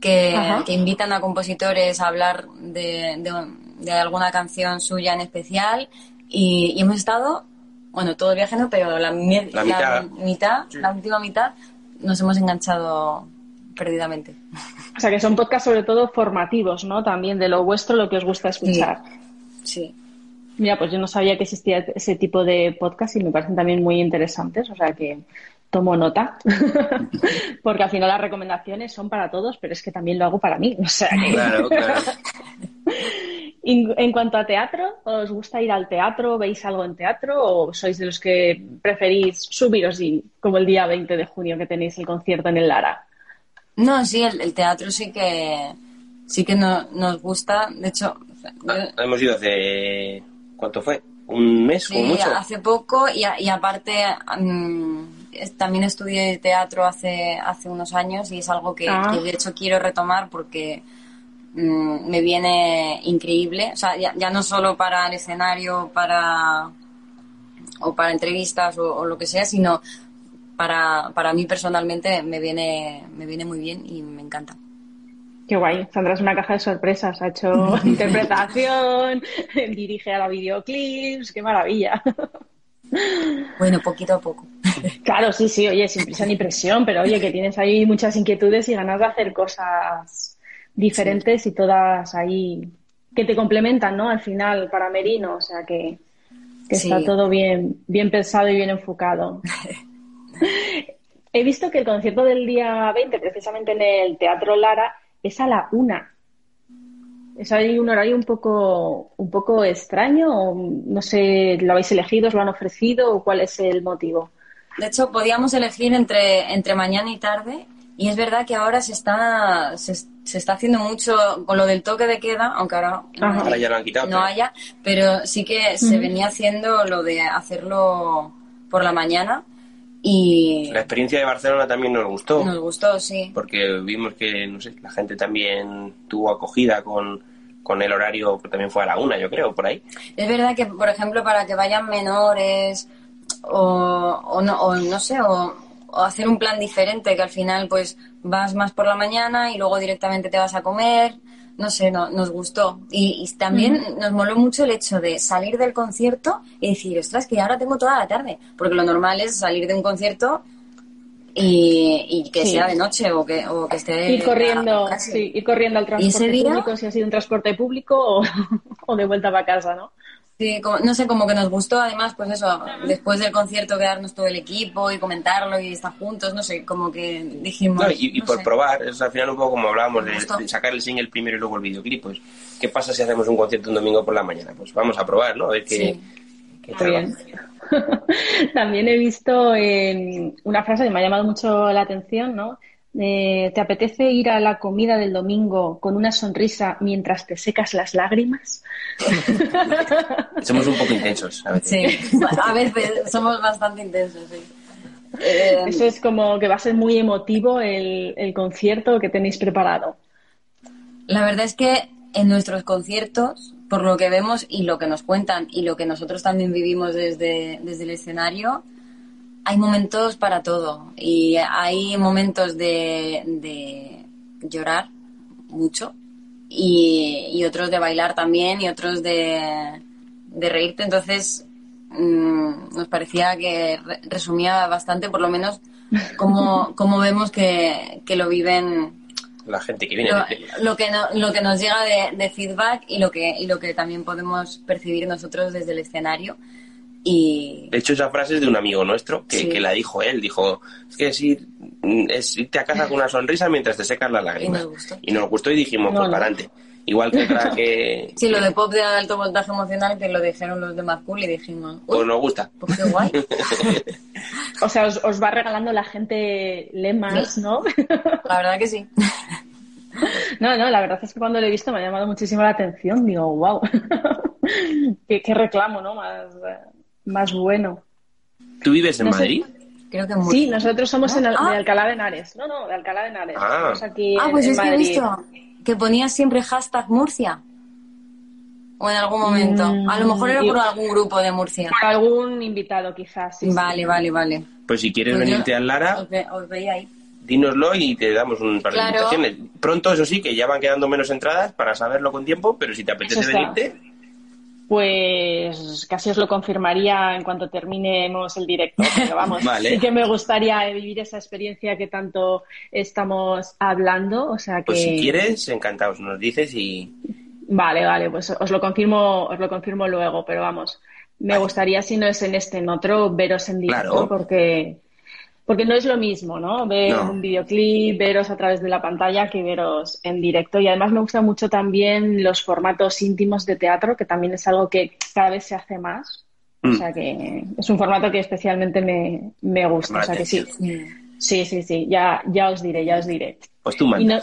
que, que invitan a compositores a hablar de, de- de alguna canción suya en especial y, y hemos estado, bueno, todo el viaje no, pero la, mi- La mitad. mitad, la última mitad, nos hemos enganchado perdidamente. O sea, que son podcasts sobre todo formativos, ¿no? También de lo vuestro, lo que os gusta escuchar. Sí. Mira, pues yo no sabía que existía ese tipo de podcast y me parecen también muy interesantes, o sea que tomo nota, porque al final las recomendaciones son para todos, pero es que también lo hago para mí, o sea que... Claro, claro. En cuanto a teatro, ¿os gusta ir al teatro? ¿Veis algo en teatro? ¿O sois de los que preferís subiros y como el día 20 de junio que tenéis el concierto en el Lara? No, sí, el, el teatro sí que sí que no- nos gusta. De hecho, yo- Ah, hemos ido hace. ¿Cuánto fue? ¿Un mes? sí, mucho? hace poco y, a- y aparte mm, también estudié teatro hace, hace unos años y es algo que, Ah. que de hecho quiero retomar porque mm, me viene increíble. O sea, ya, ya no solo para el escenario, para o para entrevistas o, o lo que sea, sino para, para mí personalmente me viene, me viene muy bien y me encanta. Qué guay, Sandra es una caja de sorpresas, ha hecho interpretación, dirige a la videoclips, qué maravilla. Bueno, poquito a poco. Claro, sí, sí, oye, sin prisa ni presión, pero oye, que tienes ahí muchas inquietudes y ganas de hacer cosas diferentes y todas ahí que te complementan, ¿no? Al final, para Merino, o sea que, que Sí. está todo bien, bien pensado y bien enfocado. He visto que el concierto del día 20, precisamente en el Teatro Lara, es a la una. ¿Es ahí un horario un poco, un poco extraño? O no sé, ¿lo habéis elegido, os lo han ofrecido o cuál es el motivo? De hecho, podíamos elegir entre, entre mañana y tarde. Y es verdad que ahora se está, se, se está haciendo mucho con lo del toque de queda, aunque ahora, ya lo han quitado, no pero- haya, pero sí que se venía haciendo lo de hacerlo por la mañana y La experiencia de Barcelona también nos gustó, nos gustó, sí. porque vimos que, no sé, la gente también tuvo acogida con, con el horario, que también fue a la una, yo creo, por ahí. Es verdad que, por ejemplo, para que vayan menores o, o no, o no sé, o, o hacer un plan diferente, que al final pues vas más por la mañana y luego directamente te vas a comer, no sé, no, nos gustó. Y, y también nos moló mucho el hecho de salir del concierto y decir, ostras, que ahora tengo toda la tarde, porque lo normal es salir de un concierto y, y que Sí. sea de noche o que, o que esté... Ir corriendo, sí, ir corriendo al ¿Y transporte ese día? público, si ha sido un transporte público o, o de vuelta para casa, ¿no? Sí, como- no sé, como que nos gustó además, pues eso, después del concierto quedarnos todo el equipo y comentarlo y estar juntos, no sé, como que dijimos... No, y, y no por sé. probar, es al final un poco como hablábamos de, sacar el single primero y luego el videoclip, pues, ¿qué pasa si hacemos un concierto un domingo por la mañana? Pues vamos a probar, ¿no? A ver qué, Sí. qué bien. También he visto en una frase que me ha llamado mucho la atención, ¿no? Eh, ¿Te apetece ir a la comida del domingo con una sonrisa mientras te secas las lágrimas? Somos un poco intensos a veces. Sí, a veces somos bastante intensos, sí. Eh, Eso es como que va a ser muy emotivo el, el concierto que tenéis preparado. La verdad es que en nuestros conciertos, por lo que vemos y lo que nos cuentan y lo que nosotros también vivimos desde, desde el escenario, hay momentos para todo. Y hay momentos de, de llorar mucho y, y otros de bailar también y otros de, de reírte. Entonces, mm, nos parecía que re- resumía bastante, por lo menos, cómo, cómo vemos que, que lo viven La gente que viene. lo, lo que no- lo que nos llega de, de feedback y lo que y lo que también podemos percibir nosotros desde el escenario y De hecho, esa frase es de un amigo nuestro que, Sí. que la dijo él. Dijo, es que es, ir- es irte a casa con una sonrisa mientras te secas las lágrimas. Y nos gustó. Y nos gustó y dijimos, No, pues no. para adelante. Igual que otra que sí lo de pop de alto voltaje emocional que lo dijeron los de Cool y dijimos pues nos gusta. pues qué guay O sea, os, os va regalando la gente lemas, ¿no? la verdad que sí No, no, la verdad es que cuando lo he visto me ha llamado muchísimo la atención. Digo, wow, qué, qué reclamo, ¿no? Más, eh, más bueno. ¿Tú vives en No sé. Madrid? creo que muy Sí, nosotros somos en Al- Ah. de Alcalá de Henares. No, no, de Alcalá de Henares. Ah. Estamos aquí ah en, pues en es que he visto que ponías siempre hashtag Murcia o en algún momento Mm, a lo mejor era yo- por algún grupo de Murcia Por algún invitado, quizás. sí, sí. vale vale vale Pues si quieres Pues yo- venirte a Lara, os, ve- os veía ahí dínoslo y te damos un par de Claro. invitaciones. Pronto, eso sí, que ya van quedando menos entradas para saberlo con tiempo, pero si te apetece venirte, Pues casi os lo confirmaría en cuanto terminemos el directo. Pero vamos, Vale. sí que me gustaría vivir esa experiencia que tanto estamos hablando. O sea que. pues si quieres, encantados, nos dices y Vale, vale, pues os lo confirmo, os lo confirmo luego, pero vamos, me Vale. gustaría si no es en este, en otro, veros en directo, Claro. porque, porque no es lo mismo, ¿no? Ver No. un videoclip, veros a través de la pantalla que veros en directo. Y además me gustan mucho también los formatos íntimos de teatro, que también es algo que cada vez se hace más. O Mm. sea que es un formato que especialmente me, me gusta. O sea que sí, sí, sí, sí, ya, ya os diré, ya os diré. pues tú Y no,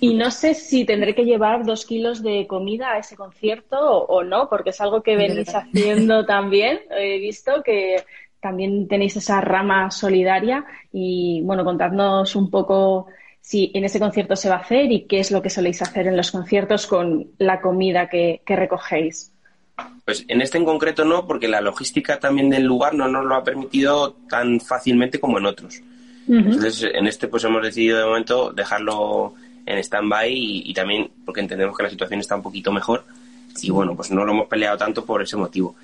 y no sé si tendré que llevar dos kilos de comida a ese concierto o, o no, porque es algo que venís haciendo también. He visto que también tenéis esa rama solidaria y bueno, contadnos un poco si en ese concierto se va a hacer y qué es lo que soléis hacer en los conciertos con la comida que, que recogéis. Pues en este en concreto no, porque la logística también del lugar no nos lo ha permitido tan fácilmente como en otros. Entonces, en este pues hemos decidido de momento dejarlo en stand-by y, y también porque entendemos que la situación está un poquito mejor y bueno, pues no lo hemos peleado tanto por ese motivo.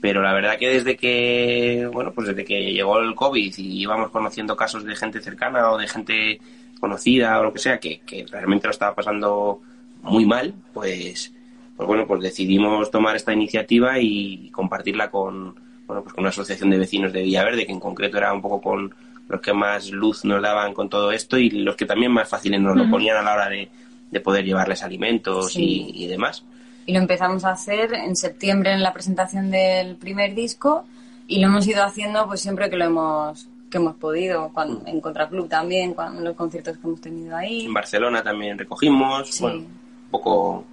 Pero la verdad que desde que, bueno, pues desde que llegó el COVID y íbamos conociendo casos de gente cercana o de gente conocida o lo que sea, que, que realmente lo estaba pasando muy mal, pues, pues bueno, pues decidimos tomar esta iniciativa y compartirla con, bueno, pues con una asociación de vecinos de Villaverde, que en concreto era un poco con los que más luz nos daban con todo esto y los que también más fáciles nos lo ponían a la hora de, de poder llevarles alimentos Sí. y, y demás. Y lo empezamos a hacer en septiembre en la presentación del primer disco y lo hemos ido haciendo pues siempre que lo hemos que hemos podido, cuando, en Contraclub también, cuando, en los conciertos que hemos tenido ahí. En Barcelona también recogimos, Sí. bueno, un poco...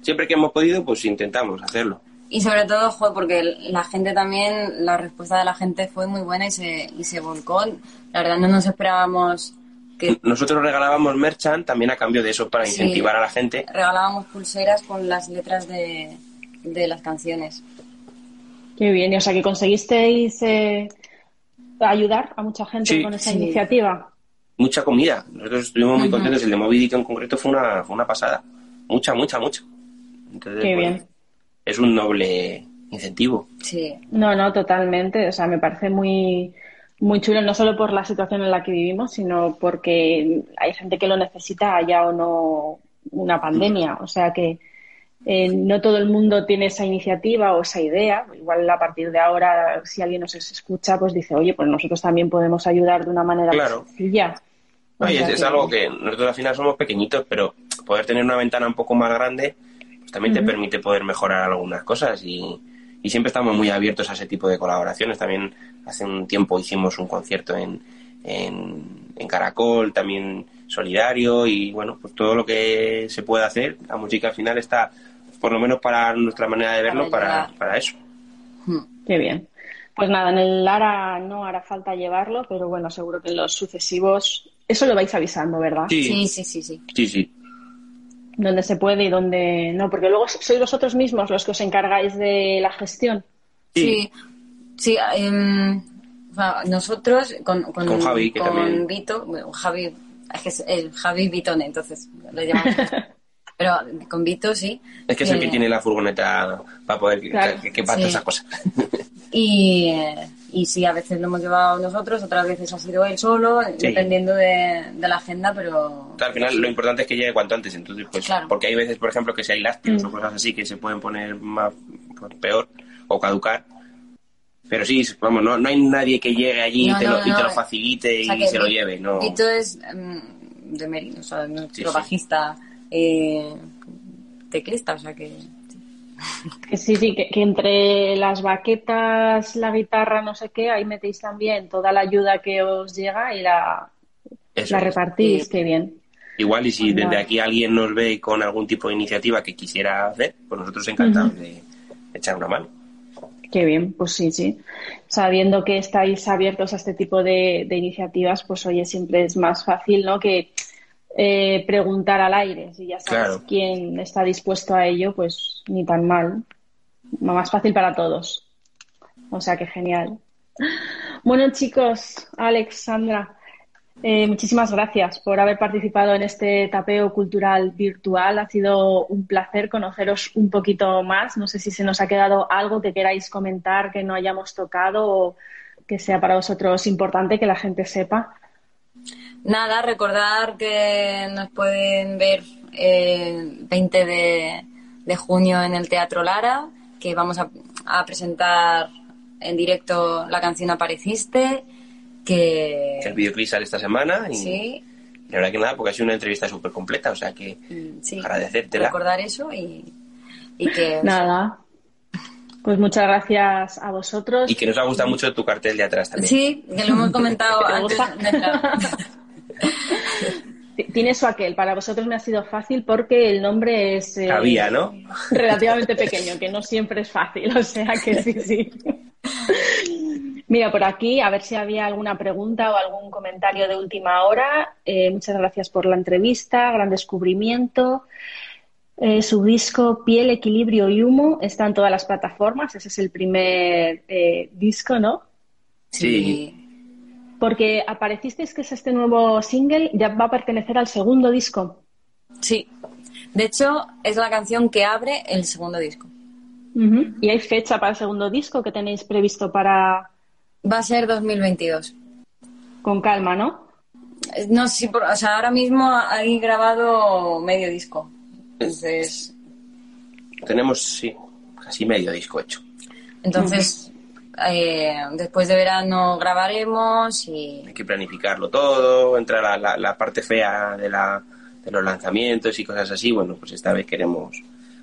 Siempre que hemos podido, pues intentamos hacerlo. Y sobre todo, joder, porque la gente también, la respuesta de la gente fue muy buena y se, y se volcó. La verdad no nos esperábamos que Nosotros regalábamos merchant también a cambio de eso para Sí. incentivar a la gente. regalábamos pulseras con las letras de, de las canciones. Qué bien, y o sea que conseguisteis eh, ayudar a mucha gente Sí. con esa Sí. iniciativa. Mucha comida. Nosotros estuvimos muy contentos. El de Moby Dick en concreto fue una, fue una pasada. Mucha, mucha, mucha. Entonces, Qué bueno, bien. Es un noble incentivo. Sí, No, no, totalmente. O sea, me parece muy, muy chulo, no solo por la situación en la que vivimos, sino porque hay gente que lo necesita, haya o no una pandemia. O sea que eh, no todo el mundo tiene esa iniciativa o esa idea. Igual a partir de ahora, si alguien nos escucha, pues dice, oye, pues nosotros también podemos ayudar de una manera Claro. sencilla. No, y es, es algo que nosotros al final somos pequeñitos, pero poder tener una ventana un poco más grande, pues también te permite poder mejorar algunas cosas y, y siempre estamos muy abiertos a ese tipo de colaboraciones. También hace un tiempo hicimos un concierto en, en, en Caracol, también solidario y bueno, pues todo lo que se puede hacer, la música al final está, por lo menos para nuestra manera de verlo, Para para, eso. Qué bien. Pues nada, en el Lara no hará falta llevarlo, pero bueno, seguro que en los sucesivos, eso lo vais avisando, ¿verdad? Sí, sí, sí, sí. sí. sí, sí. Donde se puede y donde no, porque luego sois vosotros mismos los que os encargáis de la gestión. Sí, sí, em, nosotros con, con, Con Javi, que con también- Vito, bueno, Javi, es que es el Javi Vitone, entonces le llamamos. Pero con Vito sí. Es que es el que Eh, tiene la furgoneta para poder que, Claro. que, que pase Sí. esas cosas. Y, eh, y sí, a veces lo hemos llevado nosotros, otras veces ha sido él solo, dependiendo de, de la agenda, pero... Al final lo importante es que llegue cuanto antes, entonces pues Claro. porque hay veces, por ejemplo, que si hay lácteos o cosas así que se pueden poner más pues, peor o caducar. Pero sí, vamos, no, no hay nadie que llegue allí No, y, te no, lo, y te no. lo facilite O sea, y se lo lleve, no. Vito es mm, de Merino, o sea, nuestro Sí, sí. Eh, teclista, o sea que... Sí, sí, que, que entre las baquetas, la guitarra, no sé qué, ahí metéis también toda la ayuda que os llega y la, Eso la es. repartís, Y- qué bien. Igual y si Vale. desde aquí alguien nos ve con algún tipo de iniciativa que quisiera hacer, pues nosotros encantados de echar una mano. Qué bien, pues sí, sí. Sabiendo que estáis abiertos a este tipo de, de iniciativas, pues oye, siempre es más fácil, ¿no? Que eh, preguntar al aire. Si ya sabes Claro. quién está dispuesto a ello, pues ni tan mal. Más fácil para todos. O sea que genial. Bueno, chicos, Alex, Sandra, eh, muchísimas gracias por haber participado en este tapeo cultural virtual. Ha sido un placer conoceros un poquito más. No sé si se nos ha quedado algo que queráis comentar que no hayamos tocado o que sea para vosotros importante que la gente sepa. Nada, recordar que nos pueden ver el 20 de, de junio en el Teatro Lara, que vamos a, a presentar en directo la canción Apareciste, que... El videoclip sale esta semana y Sí, la verdad que nada, porque ha sido una entrevista súper completa, o sea que y sí. agradecértela. Recordar eso y, y que... Nada. Pues muchas gracias a vosotros. Y que nos ha gustado mucho tu cartel de atrás también. Sí, que lo hemos comentado ¿Te antes Tiene su aquel. Para vosotros me ha sido fácil porque el nombre es eh, Cabía, ¿no? relativamente pequeño, que no siempre es fácil. O sea que sí, sí. Mira, por aquí, a ver si había alguna pregunta o algún comentario de última hora. Eh, muchas gracias por la entrevista, gran descubrimiento. Eh, su disco Piel, Equilibrio y Humo está en todas las plataformas. Ese es el primer eh, disco, ¿no? Sí. Porque aparecisteis que es este nuevo single, ya va a pertenecer al segundo disco. Sí. De hecho, es la canción que abre el segundo disco. ¿Y hay fecha para el segundo disco que tenéis previsto para Va a ser 2022. con calma, no? Eh, No si, por- o sea, ahora mismo hay grabado medio disco. Entonces, Tenemos, sí, casi medio disco hecho. entonces eh, después de verano grabaremos y Hay que planificarlo todo, entra la, la, la parte fea de, la, de los lanzamientos y cosas así. Bueno, pues esta vez queremos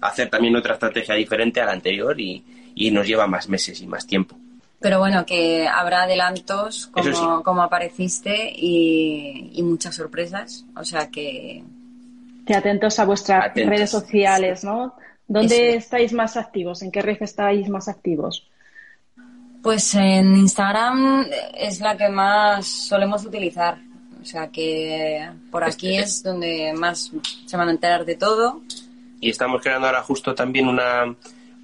hacer también otra estrategia diferente a la anterior y, y nos lleva más meses y más tiempo. pero bueno que habrá adelantos como, sí. como apareciste y, y muchas sorpresas. O sea que Que atentos a vuestras Atentos. redes sociales, ¿no? ¿Dónde Eso. estáis más activos? ¿En qué red estáis más activos? Pues en Instagram es la que más solemos utilizar. O sea que por aquí es donde más se van a enterar de todo. Y estamos creando ahora justo también una,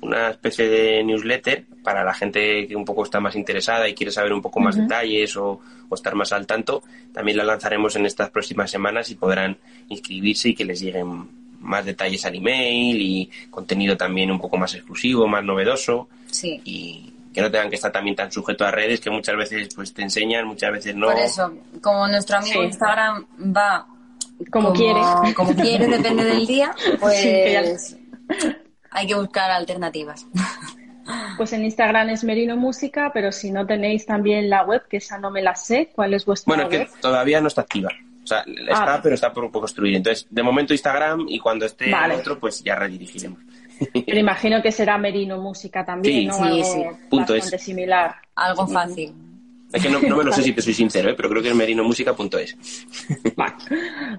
una especie de newsletter para la gente que un poco está más interesada y quiere saber un poco más detalles o, o estar más al tanto. También la lanzaremos en estas próximas semanas y podrán inscribirse y que les lleguen más detalles al email y contenido también un poco más exclusivo, más novedoso Sí. y que no tengan que estar también tan sujeto a redes que muchas veces pues te enseñan, muchas veces no. Por eso, como nuestro amigo Sí. Instagram va Como quiere. como quiere, depende del día, pues hay que buscar alternativas. Pues en Instagram es Merino Música, pero si no tenéis también la web, que esa no me la sé, ¿cuál es vuestra Bueno, web? que todavía no está activa. O sea, está, Ah. pero está por un poco construida. Entonces, de momento Instagram y cuando esté Vale. el otro, pues ya redirigiremos. Pero imagino que será Merino Música también, Sí, ¿no? sí, Algo sí. Punto bastante es. similar. Algo fácil. Es que no, no me lo sé si te soy sincero, ¿eh? pero creo que es merinomusica.es. Vale.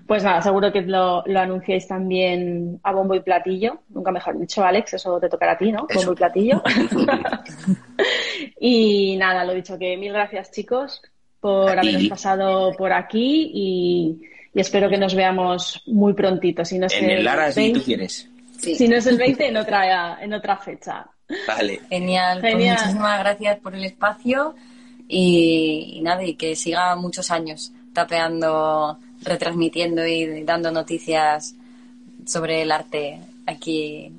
Pues nada, seguro que lo, lo anunciáis también a bombo y platillo. Nunca mejor dicho, Alex, eso te tocará a ti, ¿no? Eso. Bombo y platillo. y nada, lo dicho, que mil gracias, chicos, por haberos pasado por aquí y, y espero que nos veamos muy prontito. Si no es En el Lara, si 20, tú quieres. Sí. si no es el 20, en otra, en otra fecha. Vale. Genial. Pues Genial. muchísimas gracias por el espacio y, y nada, y que siga muchos años tapeando, retransmitiendo y dando noticias sobre el arte aquí.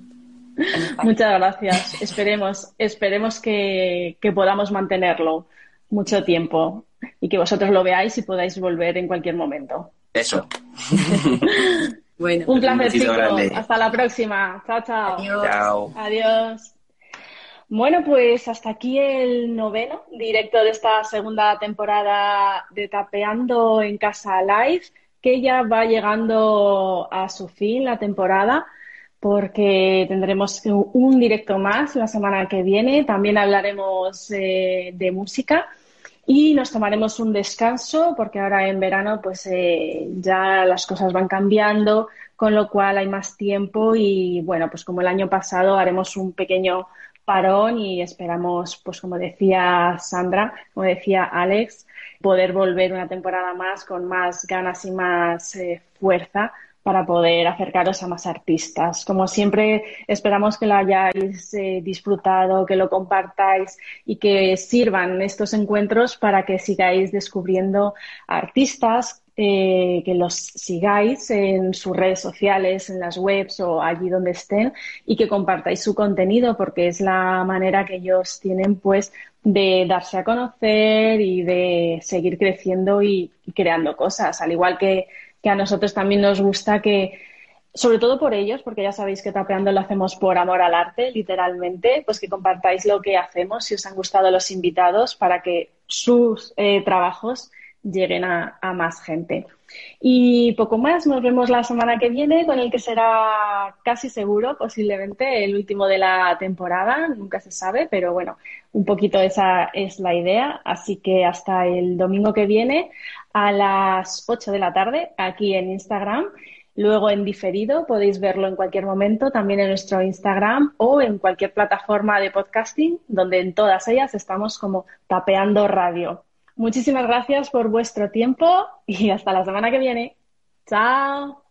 Muchas gracias. esperemos, esperemos que, que podamos mantenerlo mucho tiempo y que vosotros lo veáis y podáis volver en cualquier momento. Eso. bueno, un placer, chicos. Hasta la próxima. Chao, chao. Chao. Adiós. Bueno, pues hasta aquí el noveno directo de esta segunda temporada de Tapeando en Casa Live, que ya va llegando a su fin la temporada, porque tendremos un directo más la semana que viene. También hablaremos eh, de música y nos tomaremos un descanso, porque ahora en verano pues eh, ya las cosas van cambiando, con lo cual hay más tiempo y bueno, pues como el año pasado haremos un pequeño parón y esperamos, pues como decía Sandra, como decía Alex, poder volver una temporada más con más ganas y más eh, fuerza para poder acercaros a más artistas. Como siempre, esperamos que lo hayáis eh, disfrutado, que lo compartáis y que sirvan estos encuentros para que sigáis descubriendo artistas eh, que los sigáis en sus redes sociales, en las webs o allí donde estén y que compartáis su contenido porque es la manera que ellos tienen pues de darse a conocer y de seguir creciendo y, creando cosas, al igual que, que a nosotros también nos gusta que sobre todo por ellos, porque ya sabéis que Tapeando lo hacemos por amor al arte, literalmente, pues que compartáis lo que hacemos, si os han gustado los invitados, para que sus eh, trabajos lleguen a, más gente. Y poco más, nos vemos la semana que viene con el que será casi seguro, posiblemente el último de la temporada, nunca se sabe, pero bueno, un poquito esa es la idea. Así que hasta el domingo que viene a las 8 de la tarde aquí en Instagram. Luego en diferido podéis verlo en cualquier momento, también en nuestro Instagram o en cualquier plataforma de podcasting, donde en todas ellas estamos como tapeando radio. Muchísimas gracias por vuestro tiempo y hasta la semana que viene. Chao.